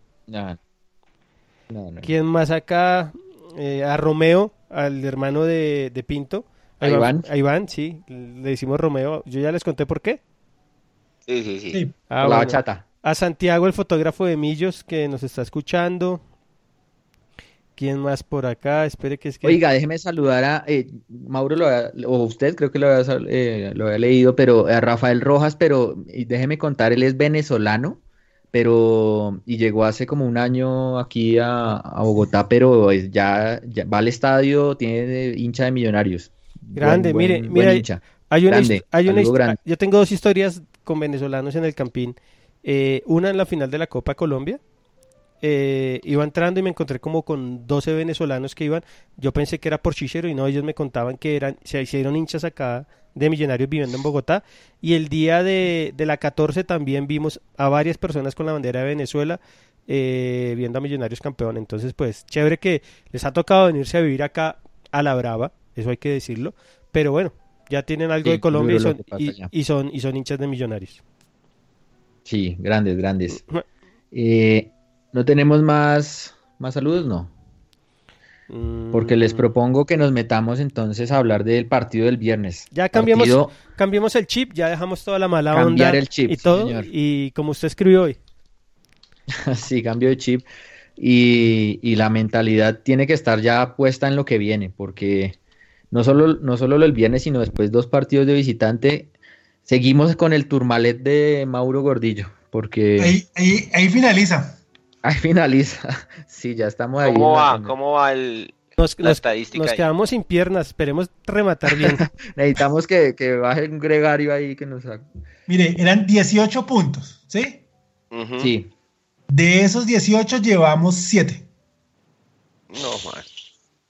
No, no. ¿Quién más acá? Eh, a Romeo, al hermano de, de Pinto. A Iván. A Iván, sí. Le decimos Romeo. Yo ya les conté por qué. Sí, sí, sí. Sí. Ah, la bueno. bachata. A Santiago, el fotógrafo de Millos, que nos está escuchando. ¿Quién más por acá? Espere que es que... Oiga, déjeme saludar a eh, Mauro, lo había- o usted creo que lo había, eh, lo había leído, pero a Rafael Rojas, pero déjeme contar, él es venezolano, pero y llegó hace como un año aquí a, a Bogotá, pero es- ya, ya va al estadio, tiene hincha de Millonarios. Grande, Buen- mire, buen- mira, buen hincha. Hay una, Grande, hay una grande. Yo tengo dos historias con venezolanos en el Campín. Eh, una en la final de la Copa Colombia. Eh, iba entrando y me encontré como con 12 venezolanos que iban. Yo pensé que era por Chichero y no, ellos me contaban que eran, se hicieron hinchas acá de millonarios viviendo en Bogotá. Y el día de, de la 14 también vimos a varias personas con la bandera de Venezuela eh, viendo a Millonarios campeón. Entonces, pues, chévere que les ha tocado venirse a vivir acá a la brava, eso hay que decirlo. Pero bueno, ya tienen algo Sí, de Colombia y son, y son, y son hinchas de Millonarios. Sí, grandes, grandes. Eh, ¿No tenemos más, más saludos? No. Porque les propongo que nos metamos entonces a hablar del partido del viernes. Ya cambiamos, Partido- cambiamos el chip, ya dejamos toda la mala Cambiar onda el chip, y sí, todo. señor. y como usted escribió hoy. <laughs> sí, cambio de chip. Y, y la mentalidad tiene que estar ya puesta en lo que viene, porque no solo, no solo lo del viernes, sino después dos partidos de visitante. Seguimos con el turmalet de Mauro Gordillo, porque Ahí, ahí, ahí finaliza. Ahí finaliza. <laughs> Sí, ya estamos ahí. ¿Cómo va? ¿Cómo va el, Nos, la nos- estadística? nos ahí? quedamos sin piernas, esperemos rematar bien. <laughs> Necesitamos que, que baje un gregario ahí que nos haga. Mire, eran 18 puntos, ¿sí? Ujú. Sí, De esos 18 llevamos 7. No, man.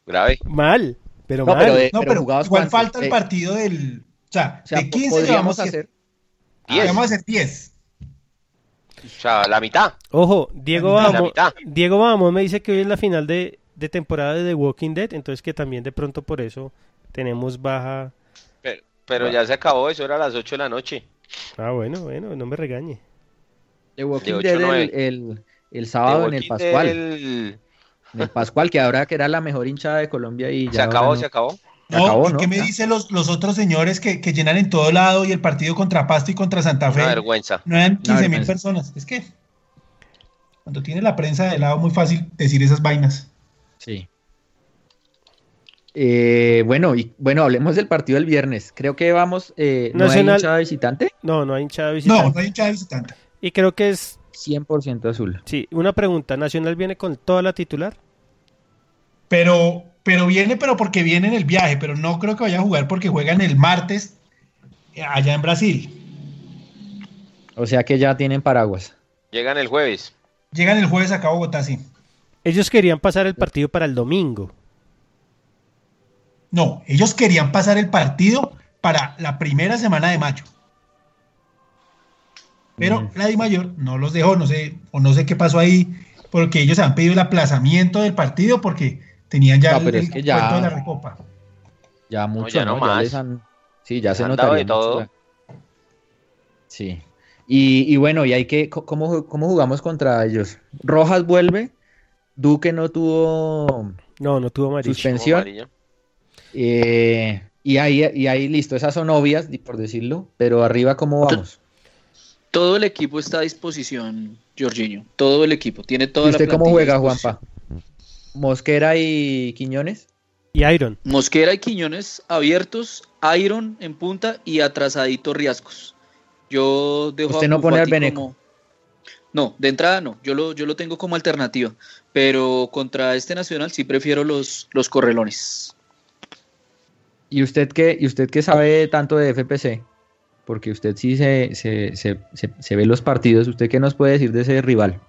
Grave. mal, pero No, mal. pero de- No, pero jugados igual falta el Eh, partido del... O sea, o sea, de 15 podríamos llevamos hacer. hacer... Diez. Vamos a hacer 10. O sea, la mitad. Ojo, Diego Vamos. Diego Vamos me dice que hoy es la final de, de temporada de The Walking Dead, entonces que también de pronto por eso tenemos baja. Pero, pero ya se acabó, eso era a las 8 de la noche. Ah, bueno, bueno, no me regañe. The Walking De Dead el, el- el sábado en el Pascual. En el Pascual, que ahora que era la mejor hinchada de Colombia y ya Se acabó, no. se acabó. No, acabó, ¿y ¿no? qué me dicen los, los otros señores que, que llenan en todo lado y el partido contra Pasto y contra Santa Fe? Una vergüenza. No eran 15 mil personas. Es que cuando tiene la prensa de lado, muy fácil decir esas vainas. Sí. Eh, bueno, y bueno, hablemos del partido del viernes. Creo que vamos, eh, ¿no hay Nacional- hinchada visitante? No, no hay hinchada No, visitante. no hay hinchada visitante. Y creo que es, 100% azul. sí, una pregunta. ¿Nacional viene con toda la titular? Pero, pero viene, pero porque viene en el viaje, pero no creo que vaya a jugar porque juegan el martes eh, allá en Brasil. O sea que ya tienen paraguas. Llegan el jueves. Llegan el jueves acá a Bogotá, sí. Ellos querían pasar el partido para el domingo. No, ellos querían pasar el partido para la primera semana de mayo. Pero la Di Mayor no los dejó, no sé, o no sé qué pasó ahí, porque ellos han pedido el aplazamiento del partido porque tenían ya No, el, pero es el que ya- cuento de la recopa. Ya mucho, ya no ¿no? Ya más. les han- Sí, ya se dado notaría de todo. la- Sí. Y, y bueno, y hay que, ¿cómo, ¿cómo jugamos contra ellos? Rojas vuelve, Duque no tuvo No, no tuvo amarillo. suspensión. Eh, y ahí, y ahí listo, esas son obvias, di- por decirlo, pero arriba, ¿cómo vamos? Todo el equipo está a disposición, Jorginho. Todo el equipo. Tiene toda ¿Y usted la cómo juega. Juanpa? ¿Mosquera y Quiñones? Y Iron. Mosquera y Quiñones abiertos, Iron en punta y atrasadito Riascos. Yo dejo ¿Usted a no pone al Beneco? como- No, de entrada no. Yo lo, yo lo tengo como alternativa. Pero contra este Nacional sí prefiero los, los correlones. ¿Y usted qué, y usted qué sabe tanto de FPC? Porque usted sí se, se, se, se- se ve los partidos. ¿Usted qué nos puede decir de ese rival?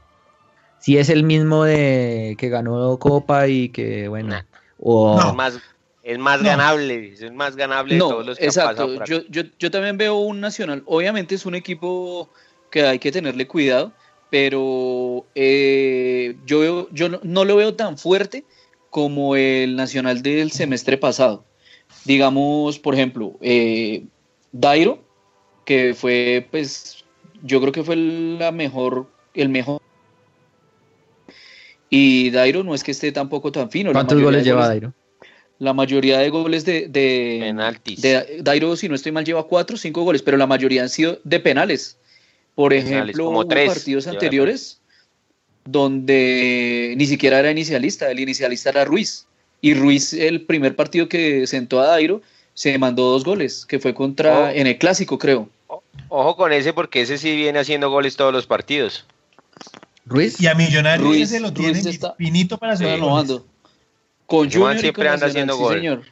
Si es el mismo de que ganó Copa y que, bueno, Nah. o No. Es más, es más No. ganable. Es el más ganable de todos los que han pasado exacto. Yo, yo, yo también veo un Nacional. Obviamente es un equipo que hay que tenerle cuidado, pero eh, yo, veo, yo no, no lo veo tan fuerte como el Nacional del semestre pasado. Digamos, por ejemplo, eh, Dairo, que fue, pues, yo creo que fue la mejor, el mejor. Y Dairo no es que esté tampoco tan fino. la ¿cuántos mayoría goles de lleva goles- Dairo? La mayoría de goles de, de, Penaltis. de Dairo, si no estoy mal, lleva cuatro o cinco goles, pero la mayoría han sido de penales. Por Penales, ejemplo, como hubo tres partidos anteriores donde ni siquiera era inicialista, el inicialista era Ruiz. Y Ruiz, el primer partido que sentó a Dairo, se mandó dos goles, que fue contra, Oh. en el clásico, creo. Ojo con ese porque ese sí viene haciendo goles todos los partidos. ¿Ruiz? Y a Millonarios Ruiz- ese lo tienen está- finito para hacer Renovando. Con y siempre con anda haciendo sí, gol. señor.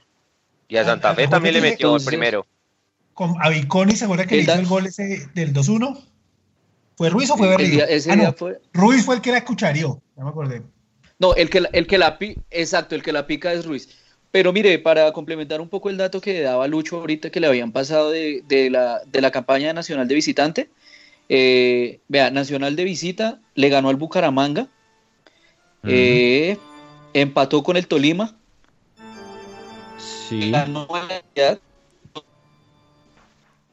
Y a Santa Fe también le metió el primero. Con Aviconi, ¿se acuerda que le El hizo el gol ese del 2-1? ¿Fue Ruiz o fue Berrío? Ah, no, día fue- Ruiz fue el que la cucharió, ya me acordé. No, el que, la- el que la pi- exacto, el que la pica es Ruiz. Pero mire, para complementar un poco el dato que daba Lucho ahorita que le habían pasado de, de la, de la campaña nacional de visitante, eh, vea, Nacional de visita le ganó al Bucaramanga, eh, empató con el Tolima, Sí. ganó la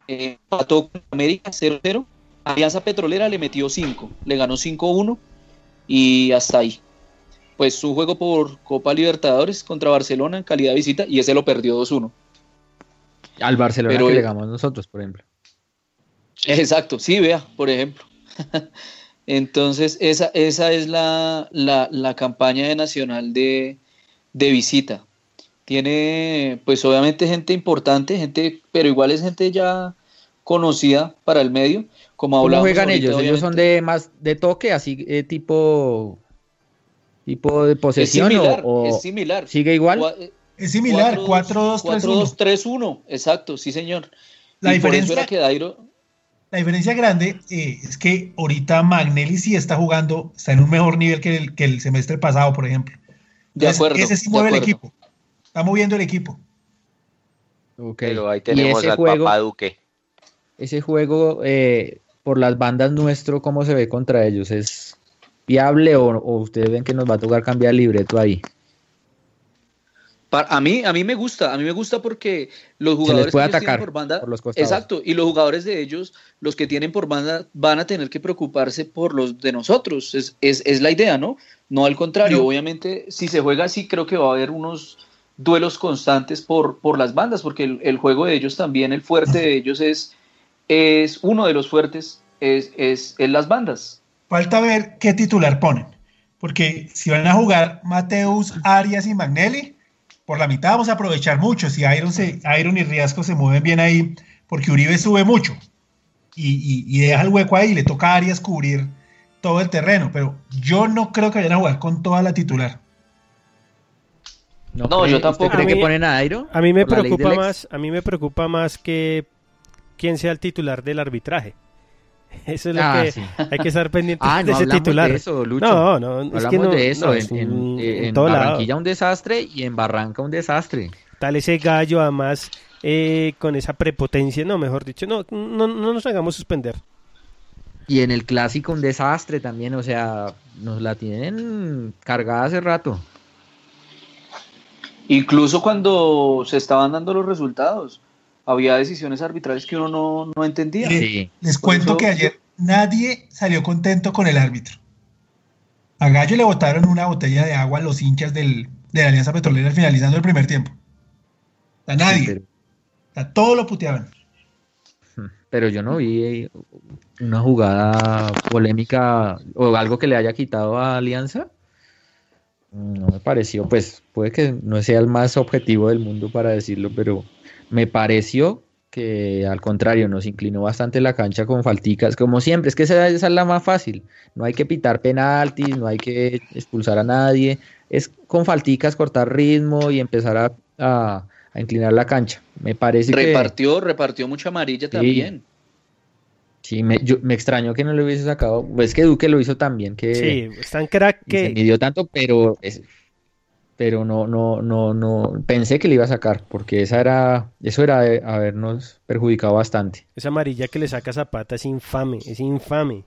eh, empató con América 0-0, Alianza Petrolera le metió 5, le ganó 5-1 y hasta ahí. Pues su juego por Copa Libertadores contra Barcelona en calidad de visita y ese lo perdió 2-1. Al Barcelona Pero que el- le ganamos nosotros, por ejemplo. Exacto, sí, vea, por ejemplo. <laughs> Entonces, esa, esa es la, la- la campaña de Nacional de, de visita. Tiene, pues obviamente gente importante, gente, pero igual es gente ya conocida para el medio. Como ¿Cómo juegan ahorita, ellos? Ellos son obviamente. de más de toque, así eh, tipo tipo de Es posesión similar, o, o es similar. sigue igual. Es similar, 4-2-3-1. 4-2-3-1, exacto, sí señor. La y por eso diferencia- era que Dairo, La diferencia grande eh, es que ahorita Magnelli sí está jugando, está en un mejor nivel que el, que el semestre pasado, por ejemplo. de acuerdo. ese sí mueve el equipo. Está moviendo el equipo. Ok. Pero ahí Y tenemos ese al juego, papá Duque. ese juego eh, por las bandas nuestro, ¿cómo se ve contra ellos? ¿Es viable o, o ustedes ven que nos va a tocar cambiar el libreto ahí? A mí, a mí me gusta, a mí me gusta porque los Se les jugadores puede que atacar por banda, por los costados. exacto, y los jugadores de ellos, los que tienen por banda, van a tener que preocuparse por los de nosotros, es, es, es la idea, ¿no? No al contrario, No. obviamente, si se juega así, creo que va a haber unos duelos constantes por, por las bandas, porque el, el juego de ellos también, el fuerte de ellos es, es uno de los fuertes, es, es, es las bandas. Falta ver qué titular ponen. Porque si van a jugar Mateus, Arias y Magnelli, por la mitad vamos a aprovechar mucho. Si Iron, se, Iron y Riasco se mueven bien ahí, porque Uribe sube mucho y, y- y deja el hueco ahí y le toca a Arias cubrir todo el terreno. Pero yo no creo que vayan a jugar con toda la titular. No, cree- yo tampoco. ¿Usted cree A que ponen a Airo? A mí me preocupa más, a mí me preocupa más que quién sea el titular del arbitraje. Eso es lo Ah, que sí. hay que estar pendiente Ah, de no ese hablamos titular. de eso, Lucho. No, no, es Hablamos que no, de eso. no, en es en- un- en en todo lado. Barranquilla un desastre y en Barranca un desastre. Tal ese gallo, además, eh, con esa prepotencia, no, mejor dicho, no, no, no nos hagamos suspender. Y en el clásico un desastre también, o sea, nos la tienen cargada hace rato. Incluso cuando se estaban dando los resultados, había decisiones arbitrales que uno no, no entendía. Sí. Les Por cuento eso- que ayer nadie salió contento con el árbitro. A Gallo le botaron una botella de agua a los hinchas del, de la Alianza Petrolera finalizando el primer tiempo. A nadie. Sí, pero, A todos lo puteaban. pero yo no vi eh, una jugada polémica o algo que le haya quitado a Alianza. No me pareció, pues puede que no sea el más objetivo del mundo para decirlo, pero me pareció que al contrario nos inclinó bastante la cancha con falticas, como siempre, es que esa, esa es la más fácil, no hay que pitar penaltis, no hay que expulsar a nadie, es con falticas cortar ritmo y empezar a, a- a inclinar la cancha. Me parece que Repartió, repartió mucha amarilla también. sí, me, yo- me extrañó que no le hubiese sacado, pues que Duque lo hizo también, que Sí, es tan crack y se que midió tanto, pero es- pero no, no, no, no, pensé que le iba a sacar, porque esa era, eso era de habernos perjudicado bastante. esa amarilla que le saca Zapata es infame, es infame.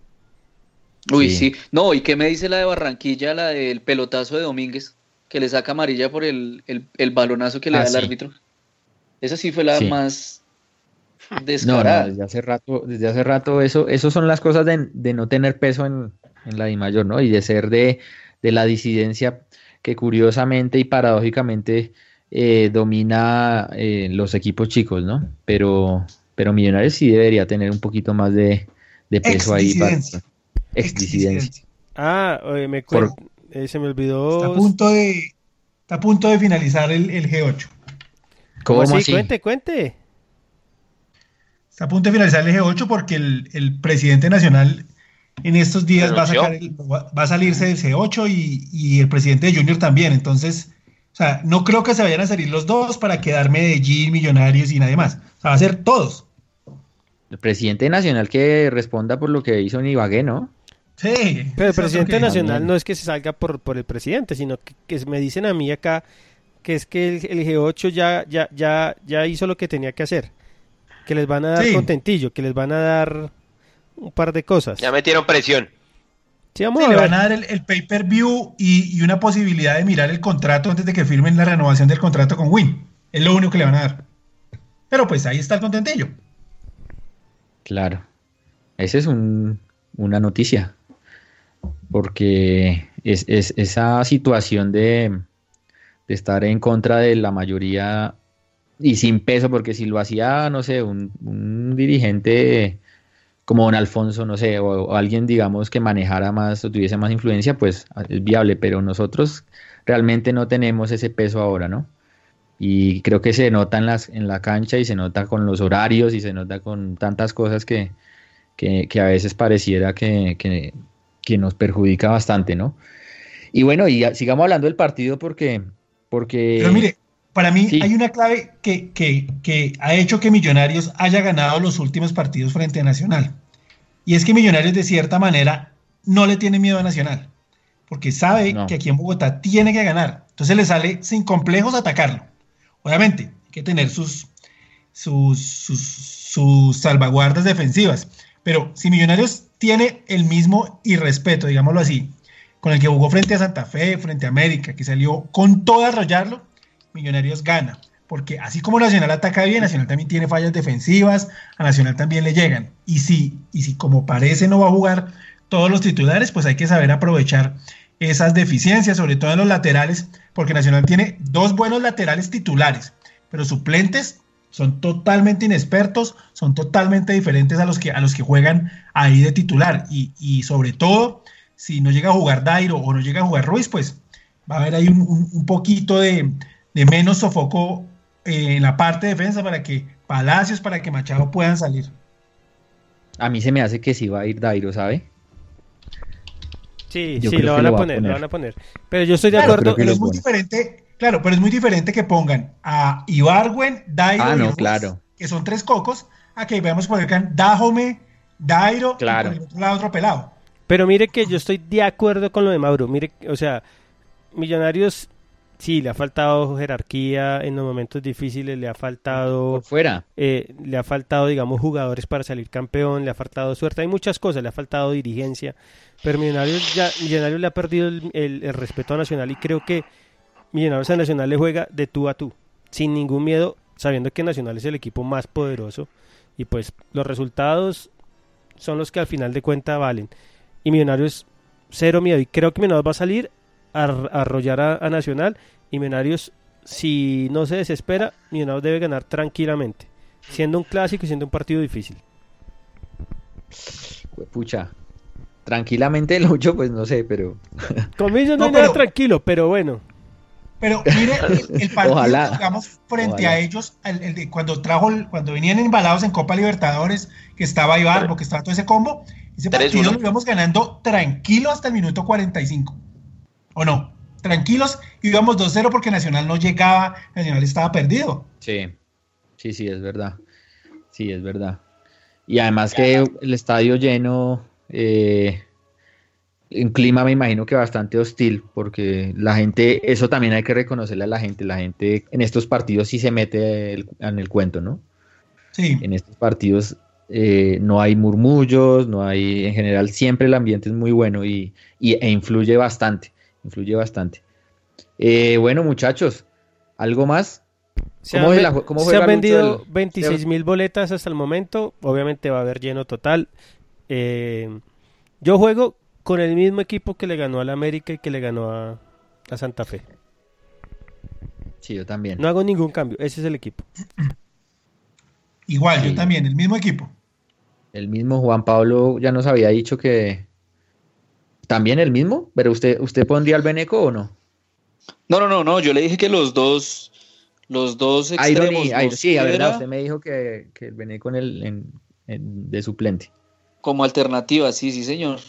Uy, Sí. sí. No, ¿y qué me dice la de Barranquilla, la del pelotazo de Domínguez, que le saca amarilla por el, el, el balonazo que le Ah, da sí. el árbitro? Esa sí fue la Sí. más No, no, descarada. desde hace rato, desde hace rato eso, eso son las cosas de, de no tener peso en, en la DIMAYOR, ¿no? Y de ser de, de la disidencia que curiosamente y paradójicamente eh, domina eh, los equipos chicos, ¿no? Pero, pero Millonarios sí debería tener un poquito más de, de peso ahí para Exdisidencia. Ah, oye, me Por- eh, se me Está olvidó. a punto de, está a punto de finalizar el, el G8. ¿Cómo así? así? Cuente, cuente. Está a punto de finalizar el G8 porque el, el presidente nacional en estos días va a, sacar el- va va a salirse del C8 y, y el presidente de Junior también. Entonces, o sea, no creo que se vayan a salir los dos para quedar Medellín, Millonarios y nadie más. O sea, va a ser todos. El presidente nacional que responda por lo que hizo en Ibagué, ¿no? Sí. Pero el presidente que- nacional También. no es que se salga por, por el presidente, sino que, que me dicen a mí acá que es que el, el G8 ya, ya, ya, ya hizo lo que tenía que hacer. Que les van a dar Sí. contentillo, que les van a dar un par de cosas. Ya metieron presión. Sí, vamos Sí, a le van a dar el, el pay-per-view y, y una posibilidad de mirar el contrato antes de que firmen la renovación del contrato con Win. Es lo único que le van a dar. Pero pues ahí está el contentillo. Claro. esa es un- una noticia. Porque es, es- esa situación de, de estar en contra de la mayoría y sin peso, porque si lo hacía, no sé, un, un dirigente como don Alfonso, no sé, o, alguien, digamos, que manejara más o tuviese más influencia, pues es viable, pero nosotros realmente no tenemos ese peso ahora, ¿no? Y creo que se nota en, las, en la cancha y se nota con los horarios y se nota con tantas cosas que, que, que a veces pareciera que, que- que nos perjudica bastante, ¿no? Y bueno, y sigamos hablando del partido porque... porque Pero mire, para mí Sí. hay una clave que, que- que ha hecho que Millonarios haya ganado los últimos partidos frente a Nacional. Y es que Millonarios de cierta manera no le tiene miedo a Nacional, porque sabe No. que aquí en Bogotá tiene que ganar. Entonces le sale sin complejos atacarlo. Obviamente, hay que tener sus, sus, sus, sus salvaguardas defensivas. Pero si Millonarios tiene el mismo irrespeto, digámoslo así, con el que jugó frente a Santa Fe, frente a América, que salió con todo a arrollarlo, Millonarios gana. Porque así como Nacional ataca bien, Nacional también tiene fallas defensivas, a Nacional también le llegan. Y si, y si como parece no va a jugar todos los titulares, pues hay que saber aprovechar esas deficiencias, sobre todo en los laterales, porque Nacional tiene dos buenos laterales titulares, pero suplentes son totalmente inexpertos, son totalmente diferentes a los que, a los que juegan ahí de titular. Y, y sobre todo, si no llega a jugar Dairo o no llega a jugar Ruiz, pues va a haber ahí un, un- un poquito de, de menos sofoco eh, en la parte de defensa para que Palacios, para que Machado puedan salir. a mí se me hace que sí va a ir Dairo, ¿sabe? Sí, Yo sí, lo van lo a poner, lo poner. van a poner. Pero yo estoy de Claro, acuerdo. que pero es muy diferente, claro, pero es muy diferente que pongan a Ibargüen, Dairo Ah, y no, Ruiz, claro. que son tres cocos, a que veamos por acá Dajome, Dairo Claro. y por el otro lado otro pelado. Pero mire que yo estoy de acuerdo con lo de Mauro. Mire, o sea, Millonarios sí le ha faltado jerarquía en los momentos difíciles, le ha faltado Por fuera. eh, le ha faltado, digamos, jugadores para salir campeón, le ha faltado suerte, hay muchas cosas, le ha faltado dirigencia, pero Millonarios, ya, Millonarios le ha perdido el, el- el respeto a Nacional y creo que Millonarios a Nacional le juega de tú a tú, sin ningún miedo, sabiendo que Nacional es el equipo más poderoso y pues los resultados son los que al final de cuenta valen. Y Millonarios cero miedo y creo que Millonarios va a salir ar- arrollar a, a Nacional y Millonarios si no se desespera, Millonarios debe ganar tranquilamente, siendo un clásico y siendo un partido difícil. Pucha. Tranquilamente el 8, pues no sé, pero. <laughs> Conmigo no, No, pero- tranquilo, pero bueno. Pero mire, el, el partido Ojalá. que jugamos frente Ojalá. a ellos, el- el de cuando trajo, el- cuando venían embalados en Copa Libertadores, que estaba Ibarbo, que estaba todo ese combo, ese 3-1. partido lo íbamos ganando tranquilo hasta el minuto 45. ¿O no? Tranquilos, íbamos 2-0 porque Nacional no llegaba, Nacional estaba perdido. Sí. Sí, sí, es verdad. Sí, es verdad. Y además que el estadio lleno. eh, un clima me imagino que bastante hostil, porque la gente, eso también hay que reconocerle a la gente, la gente en estos partidos sí se mete el- en el cuento, ¿no? Sí. En estos partidos eh, no hay murmullos, no hay, en general siempre el ambiente es muy bueno y, y- e influye bastante, influye bastante. Eh, bueno, muchachos, ¿algo más? Se ¿Cómo han, ve la- cómo se han vendido el- 26 mil boletas hasta el momento. Obviamente va a haber lleno total. Eh, yo juego con el mismo equipo que le ganó al América y que le ganó a, a Santa Fe. Sí, yo también. No hago ningún cambio. Ese es el equipo. Igual, Sí. yo también, el mismo equipo. El mismo Juan Pablo ya nos había dicho que también el mismo, pero usted usted pondría al Beneco o no? No, no, no, no. Yo le dije que los dos, los dos Iron extremos. y- Iron- sí, a verdad, usted me dijo que, que el Beneco en el en- en- de suplente. Como alternativa, sí, sí, señor.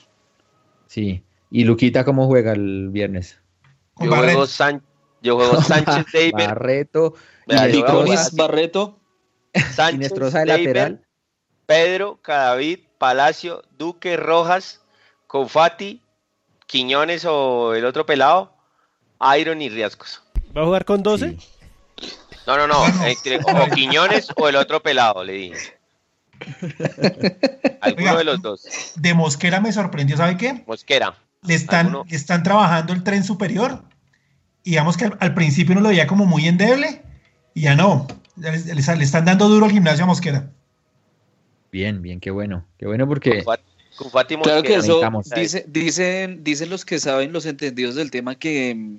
Sí. ¿Y Luquita cómo juega el viernes? Yo Barreto. juego, San- yo juego <laughs> Sánchez David, <laughs> Barreto. Barreto. Sánchez, David, lateral. Pedro, Cadavid, Palacio, Duque, Rojas, Confati, Quiñones o el otro pelado, Iron y Riascos. ¿Va a jugar con 12? Sí. No, no, no, entre- o <laughs> Quiñones o el otro pelado, le dije. <laughs> Alguno Oiga. de los dos. De Mosquera me sorprendió, ¿sabe qué? Mosquera. le están, están trabajando el tren superior. Y digamos que al, al principio uno lo veía como muy endeble y ya no. Le, le- le están dando duro al gimnasio a Mosquera. Bien, bien, qué bueno. Qué bueno porque Con Claro que Mosquera. eso dice, dicen, dicen los que saben, los entendidos del tema, que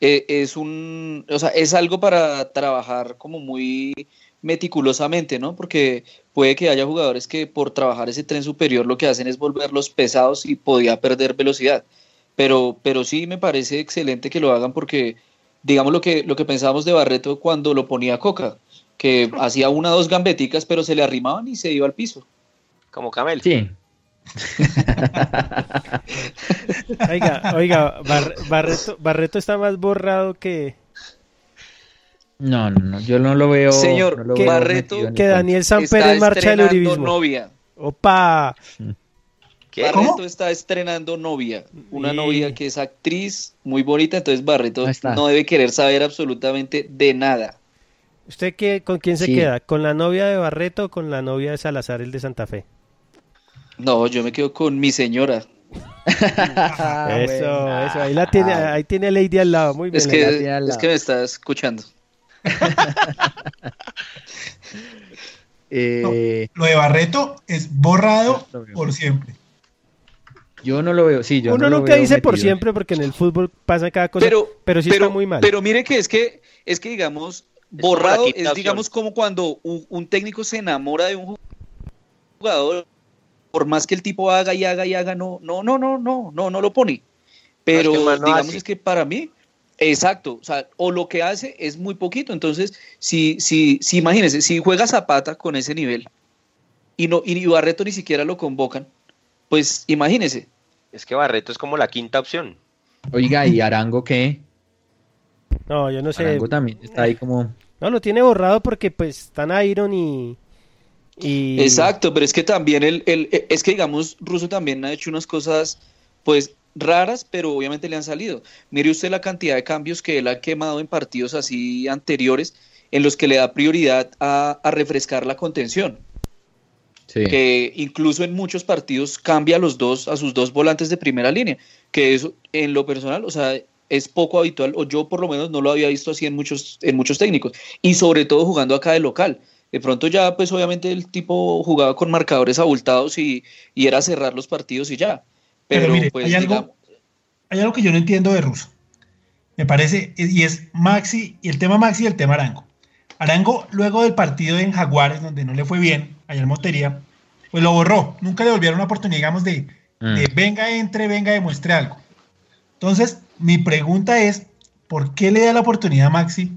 eh, es un, o sea, es algo para trabajar como muy meticulosamente, ¿no? Porque puede que haya jugadores que por trabajar ese tren superior lo que hacen es volverlos pesados y podía perder velocidad. Pero, pero sí me parece excelente que lo hagan porque, digamos lo que, lo que pensábamos de Barreto cuando lo ponía Coca, que hacía una o dos gambeticas, pero se le arrimaban y se iba al piso. Como Camel. sí. <laughs> Oiga, oiga, Bar- Barreto, Barreto está más borrado que, No, no, no, yo no lo veo. Señor, no lo que veo Barreto- que el. Daniel Samper Está en marcha del estrenando uribismo. novia. Opa, ¿Qué? Barreto ¿Cómo? está estrenando novia, una Y- novia que es actriz muy bonita, entonces Barreto no debe querer saber absolutamente de nada. ¿usted qué, con quién se Sí. queda? ¿Con la novia de Barreto o con la novia de Salazar, el de Santa Fe? No, yo me quedo con mi señora. <laughs> Ah, eso, bueno. eso, ahí la tiene, Ah, ahí tiene a Lady al lado, muy bien. Es que, al es que me está escuchando. <laughs> eh, Lo de Barreto es borrado Lo por siempre. Yo no lo veo, sí, yo Uno no lo nunca veo dice por siempre porque en el fútbol pasa cada cosa, Pero, pero, sí pero, está muy mal. pero mire que es que, es que digamos, borrado es digamos como cuando un, un técnico se enamora de un jugador, por más que el tipo haga y haga y haga, no, no, no, no, no, no, no lo pone. Pero digamos hace. es que para mí, exacto, o sea, o lo que hace es muy poquito. Entonces, si, si, si imagínense, si juega Zapata con ese nivel y no, y Barreto ni siquiera lo convocan, pues imagínense. Es que Barreto es como la quinta opción. Oiga, ¿y Arango qué? no, yo no sé. Arango también está ahí como. No, lo tiene borrado porque pues están Iron y... y... Exacto, pero es que también el, el- eh, es que digamos, Russo también ha hecho unas cosas pues raras, pero obviamente le han salido. Mire usted la cantidad de cambios que él ha quemado en partidos así anteriores, en los que le da prioridad a, a refrescar la contención, Sí. que incluso en muchos partidos cambia a los dos, a sus dos volantes de primera línea, que eso en lo personal, o sea, es poco habitual, o yo por lo menos no lo había visto así en muchos, en muchos técnicos, y sobre todo jugando acá de local. De pronto ya, pues obviamente el tipo jugaba con marcadores abultados y, y era cerrar los partidos y ya. Pero, Pero mire, pues hay algo- digamos, Hay algo que yo no entiendo de Russo. Me parece, y es Maxi, y el tema Maxi y el tema Arango. Arango, luego del partido en Jaguares, donde no le fue bien, allá en Montería, pues lo borró. Nunca le volvieron una oportunidad, digamos, de, Mm. de venga, entre, venga, demuestre algo. Entonces, mi pregunta es, ¿por qué le da la oportunidad a Maxi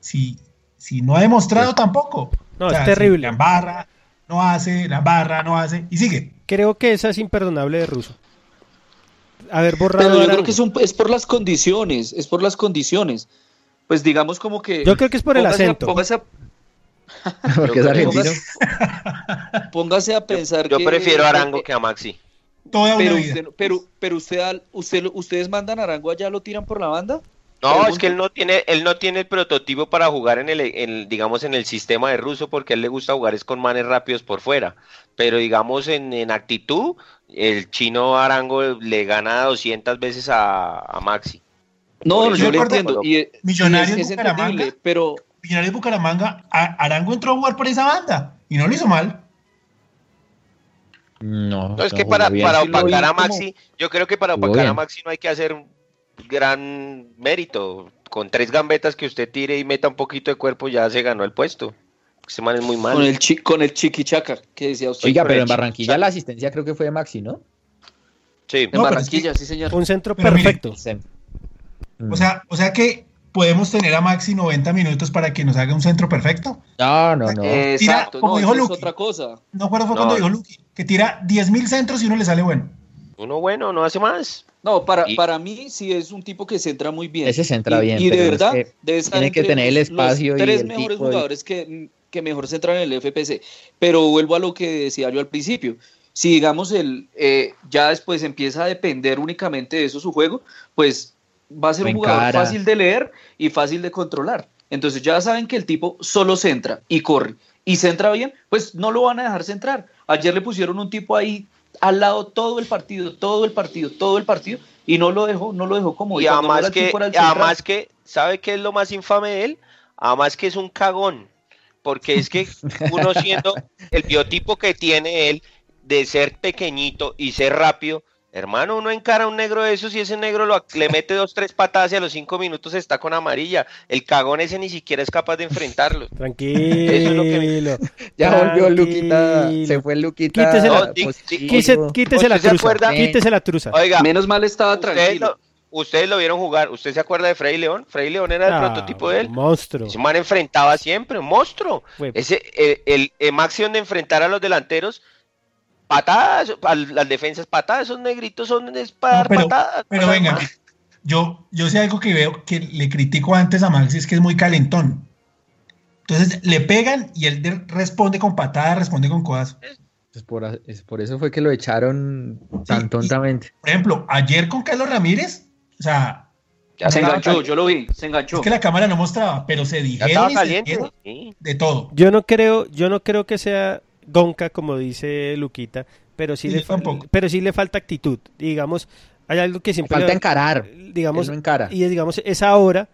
si, si no ha demostrado tampoco? No, es terrible. La embarra, no hace, la embarra, no hace, y sigue. Creo que esa es imperdonable de Russo. Haber borrado pero yo creo que es, un- es por las condiciones, es por las condiciones. Pues digamos como que... Yo creo que es por el póngase a- acento. póngase a- <laughs> Porque es argentino. Póngase a pensar Yo que- prefiero a Arango que a Maxi. Toda una Pero, vida. usted, pero, pero usted, al- usted, lo- ustedes mandan a Arango allá, lo tiran por la banda. No, Pregunto. es que él no tiene, él no tiene el prototipo para jugar en el, en, digamos, en el sistema de ruso, porque a él le gusta jugar es con manes rápidos por fuera. Pero digamos en, en actitud, el chino Arango le gana 200 veces a, a Maxi. No, yo recuerdo- entiendo. Y, y Millonarios es, es Bucaramanga. pero Millonarios de Bucaramanga, a- Arango entró a jugar por esa banda y no lo hizo mal. No, No, es que para, para lo opacar a como- Maxi, yo creo que para opacar a. Maxi no hay que hacer un gran mérito. Con tres gambetas que usted tire y meta un poquito de cuerpo ya se ganó el puesto. Ese man es muy malo. con el, chi, con el chiquichaca que decía usted. Oiga, pero en Barranquilla la asistencia creo que fue de Maxi, ¿no? Sí. en No, pero es Barranquilla, sí señor. Un centro mire, perfecto. Mm. O sea, o sea que podemos tener a Maxi 90 minutos para que nos haga un centro perfecto. No, no, no. Exacto, como no, dijo eso es Luqui. otra cosa. No acuerdo fue No. cuando dijo Luqui, que tira 10.000 centros y uno le sale bueno. Uno bueno, no hace más. No, para, Y- para mí sí es un tipo que centra muy bien. Ese centra Y- bien, Y, de es verdad, que debe estar tiene que tener el espacio los y tres el mejores tipo y- jugadores que, que mejor centran en el FPC. Pero vuelvo a lo que decía yo al principio. Si digamos el eh, ya después empieza a depender únicamente de eso su juego, pues va a ser un jugador fácil de leer y fácil de controlar. Entonces ya saben que el tipo solo centra y corre y centra bien, pues no lo van a dejar centrar. Ayer le pusieron un tipo ahí al lado todo el partido, todo el partido, todo el partido y no lo dejó, no lo dejó como Y además que, además que, ¿sabe qué es lo más infame de él? Además que es un cagón. porque es que uno siendo el biotipo que tiene él de ser pequeñito y ser rápido, hermano, uno encara a un negro de esos y ese negro lo, le mete dos, tres patadas y a los cinco minutos está con amarilla. El cagón ese ni siquiera es capaz de enfrentarlo. Tranquilo. Eso es lo que Ya volvió Luquita, se fue Luquita. Quítese la, No, quise- quítese la ¿Usted se truza. acuerda? Quítese la truza. Oiga, Menos mal estaba ustedes tranquilo. lo, ustedes lo vieron jugar. ¿Usted se acuerda de Freddy León? Freddy León era el Ah, prototipo de él. Monstruo. Ese man enfrentaba siempre, un monstruo. Fue- Ese, el, el, el máximo de enfrentar a los delanteros, patadas, las defensas, patadas, esos negritos son es para No, dar pero, patadas. pero venga, yo, yo sé algo que veo que le critico antes a Maxi, es que es muy calentón. Entonces le pegan y él de- responde con patada, responde con codazo. Es por, es por eso fue que lo echaron tan tontamente. Por ejemplo, ayer con Carlos Ramírez, o sea, Ya Se estaba enganchó, caliente. yo lo vi, se enganchó. es que la cámara no mostraba, pero se dijeron de todo. Yo no creo, yo no creo que sea Gonca, como dice Luquita, pero sí, Sí, le, tampoco. pero sí le falta actitud. Digamos, hay algo que siempre Falta le- encarar. digamos, Él no encara. y es, digamos, esa hora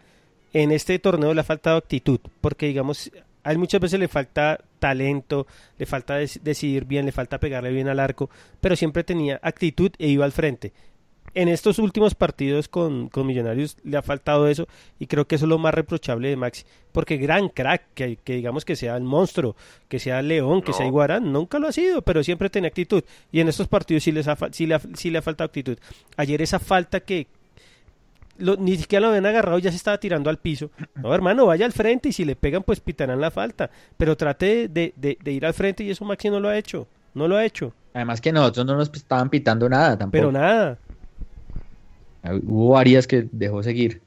en este torneo le ha faltado actitud, porque digamos, a él muchas veces le falta talento, le falta decidir bien, le falta pegarle bien al arco, pero siempre tenía actitud e iba al frente. En estos últimos partidos con, con Millonarios le ha faltado eso y creo que eso es lo más reprochable de Maxi, porque gran crack, que, que digamos que sea el monstruo, que sea León, que sea. Iguarán, nunca lo ha sido, pero siempre tenía actitud y en estos partidos sí, les ha, sí, le ha, sí le ha faltado actitud. Ayer esa falta que, lo- ni siquiera lo habían agarrado y ya se estaba tirando al piso. No, <clears throat> hermano, vaya al frente y si le pegan, pues pitarán la falta. Pero trate de, de- de ir al frente y eso Maxi no lo ha hecho. No lo ha hecho. Además que nosotros no nos estaban pitando nada tampoco. Pero nada. Hubo varias que dejó seguir.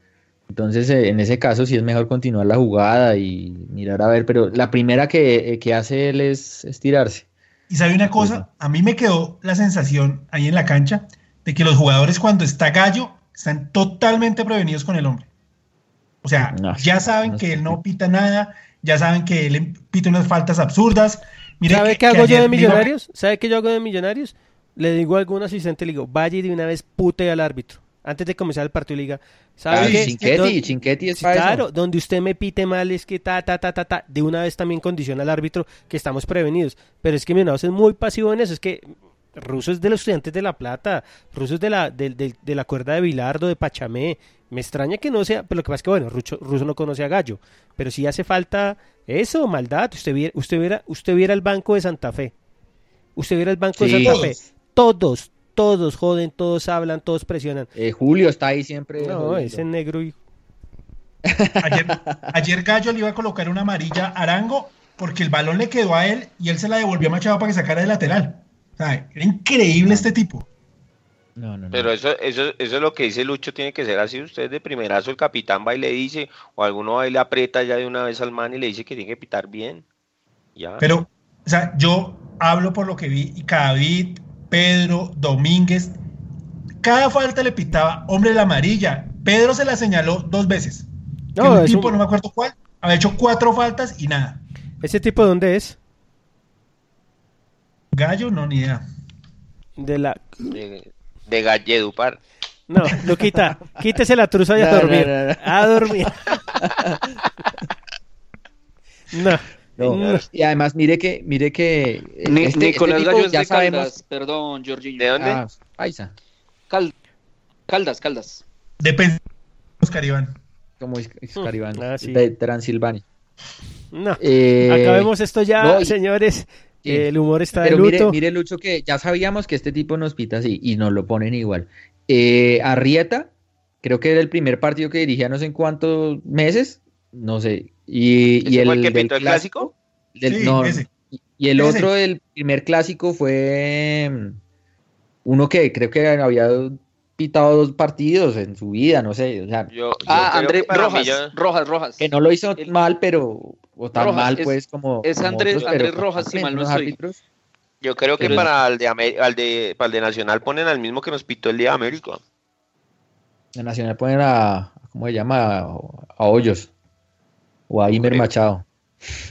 Entonces, eh, en ese caso, sí es mejor continuar la jugada y mirar a ver. Pero la primera que, eh, que hace él es estirarse. Y sabe una cosa, a mí me quedó la sensación ahí en la cancha de que los jugadores cuando está Gallo están totalmente prevenidos con el hombre. O sea, No, ya saben no que él no pita nada, ya saben que él pita unas faltas absurdas. Mire ¿Sabe qué hago que yo de Millonarios? ¿Sabe qué yo hago de Millonarios? Le digo a algún asistente, le digo, vaya y de una vez pute al árbitro. Antes de comenzar el partido, le diga, ¿sabe Ah, qué? Chinchetti, Don- Chinchetti es Sí, para eso. claro, donde usted me pite mal es que ta, ta, ta, ta, ta, de una vez también condiciona al árbitro que estamos prevenidos. Pero es que Millonarios es muy pasivo en eso, es que Ruso es de los estudiantes de La Plata, Ruso es de la, del- del- de la cuerda de Bilardo, de Pachamé. Me extraña que no sea, pero lo que pasa es que, bueno, Rucho- Ruso no conoce a Gallo, pero sí hace falta eso, maldad. Usted viera, usted viera, usted viera el banco de Santa Fe. Usted viera el banco Sí. de Santa Todos. Fe. Todos, todos joden, todos hablan, todos presionan. Eh, Julio está ahí siempre. No, jodiendo. ese negro y Ayer, ayer Gallo le iba a colocar una amarilla a Arango porque el balón le quedó a él y él se la devolvió a Machado para que sacara de lateral. O sea, era increíble este tipo. No, no, no. Pero eso, eso, eso es lo que dice Lucho, tiene que ser así. Usted de primerazo, el capitán va y le dice, o alguno va y le aprieta ya de una vez al man y le dice que tiene que pitar bien. Ya. Pero, o sea, yo hablo por lo que vi y David, Pedro, Domínguez, cada falta le pitaba hombre de la amarilla. Pedro se la señaló dos veces. No, el tipo, un- no me acuerdo cuál, había hecho cuatro faltas y nada. ¿Ese tipo de dónde es? Gallo, no, ni idea. De la... de, de Galledupar. No, Luquita, quítese la truza y a No, dormir. no, no. A dormir. <laughs> no. No. no. Y además, mire que, mire que eh, Ni- este- Nicolás este tipo Gallo es ya de sabemos. Caldas, perdón, Jorginho. ¿De dónde? Ah, paisa, Cal- Caldas, Caldas. Depende. Oscar Iván. como es, es Caribán, ah, sí. de Transilvania. No. Eh, Acabemos esto ya, no, y- señores. sí. El humor está Pero de mire, luto. mire, Lucho, que ya sabíamos que este tipo nos pita así y nos lo ponen igual. Eh, Arrieta, creo que era el primer partido que dirigía no sé en cuántos meses, no sé. Y, y ¿Ese el, fue el que del pintó el clásico? del- Sí, no, ese. y- el Ese. otro del primer clásico fue mm, uno que creo que había pitado dos partidos en su vida, no sé, o sea, Yo, yo Ah, Andrés Rojas, Rojas, Rojas. que no lo hizo El- mal, pero o tan Rojas, mal es- pues como es como Andrés- otros, Andrés Rojas, si mal no estoy. árbitros. Yo creo que Pero- para el de, al de, para el de Nacional ponen al mismo que nos pitó el día de América. La Nacional ponen a, ¿cómo se llama? A, a Hoyos. O a Imer. Machado.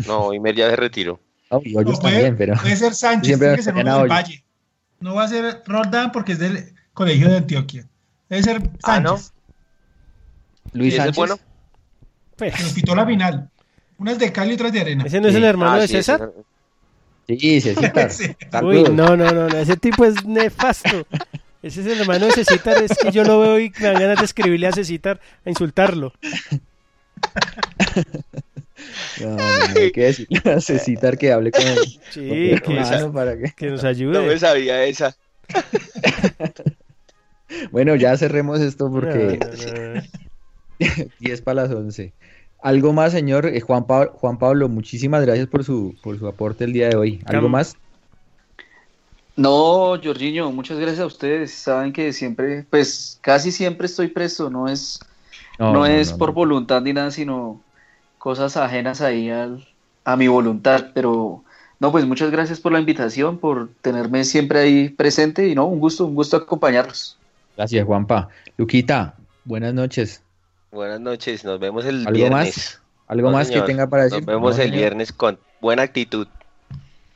No, Imer ya se retiró. Y Hoyos No, puede, también, pero. puede ser Sánchez, Siempre tiene que ser uno del. Valle. No va a ser Roldán porque es del Colegio de Antioquia. Debe ser Ah, ¿no? Sánchez, Luis ¿Y ese es Sánchez. bueno? Pues, que nos pitó la final. Unas de cal y otras de arena. ¿Ese no es Sí. el hermano Ah, de sí, César? Sí, Cecitar. <laughs> Sí. Uy, Saludos. no, no, no, no, ese tipo es nefasto. Ese es el hermano de Cecitar, es que yo lo veo y me dan ganas de escribirle a Cecitar, a insultarlo. No, no, hay que decirle <laughs> a Cecitar que hable con Sí, con que, hermano para que... que nos No me ayude. sabía esa. <laughs> Bueno, ya cerremos esto porque No, no, no. 10 <laughs> para las 11. Algo más, señor Eh, Juan, Pa- Juan Pablo, muchísimas gracias por su, por su aporte el día de hoy. ¿Algo más? No, Jorginho, muchas gracias a ustedes. Saben que siempre, pues casi siempre estoy presto, no es, no, es no, por voluntad ni nada, sino cosas ajenas ahí al, a mi voluntad. Pero no, pues muchas gracias por la invitación, por tenerme siempre ahí presente y no, un gusto, un gusto acompañarlos. Gracias, Juanpa. Luquita, buenas noches. Buenas noches, nos vemos el ¿Algo viernes. más? ¿Algo No, más señor. que tenga para decir? Nos vemos No, el señor. viernes con buena actitud.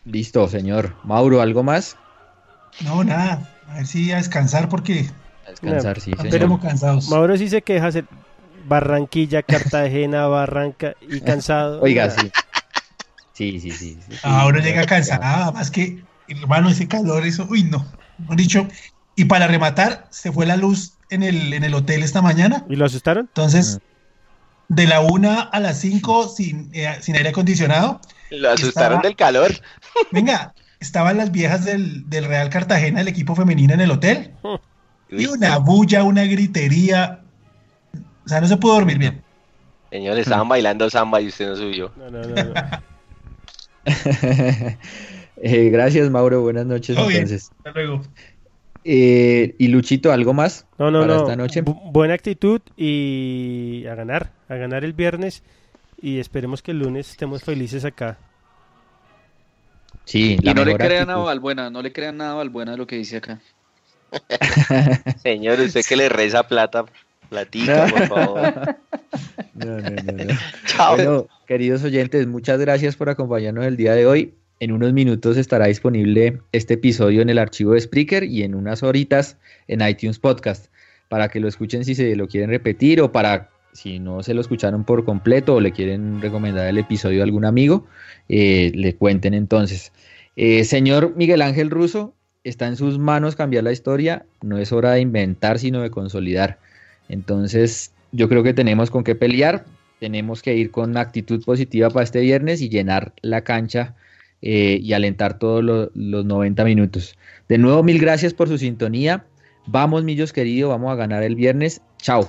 Listo, señor. Mauro, ¿algo más? No, nada. A ver si a descansar porque A descansar, sí, estamos señor. cansados. Mauro sí se queja, se- Barranquilla, Cartagena, Barranca y cansado. Oiga, sí. Sí, sí, sí. sí, sí. Ahora llega cansada, más que, hermano, ese calor, eso, uy, no. Mejor dicho, y para rematar, se fue la luz en el, en el hotel esta mañana. ¿Y lo asustaron? Entonces, de la una a las cinco sin, eh, sin aire acondicionado. Lo asustaron Estaba- del calor. Venga, estaban las viejas del, del Real Cartagena, el equipo femenino en el hotel. Y una bulla, una gritería. O sea, no se pudo dormir bien. Señor, estaban bailando samba y usted no subió. No, no, no. no. <laughs> Eh, gracias, Mauro. Buenas noches, Todo bien. entonces. Hasta luego. Eh, y Luchito, ¿algo más? No, no, para no. esta noche? Bu- buena actitud y a ganar, a ganar el viernes y esperemos que el lunes estemos felices acá. Sí, Y la no le crean a actitud. Valbuena, no le crean nada a Valbuena de lo que dice acá. <laughs> <laughs> Señor, usted que le reza plata, platica, por <laughs> favor. No, no, no. <laughs> Chao. Bueno, queridos oyentes, muchas gracias por acompañarnos el día de hoy. En unos minutos estará disponible este episodio en el archivo de Spreaker y en unas horitas en iTunes Podcast para que lo escuchen si se lo quieren repetir o para si no se lo escucharon por completo o le quieren recomendar el episodio a algún amigo, eh, le cuenten entonces. Eh, señor Miguel Ángel Russo, está en sus manos cambiar la historia, no es hora de inventar, sino de consolidar. Entonces, yo creo que tenemos con qué pelear, tenemos que ir con actitud positiva para este viernes y llenar la cancha eh, y alentar todos lo- los 90 minutos. De nuevo, mil gracias por su sintonía. Vamos, millos queridos, vamos a ganar el viernes. Chao.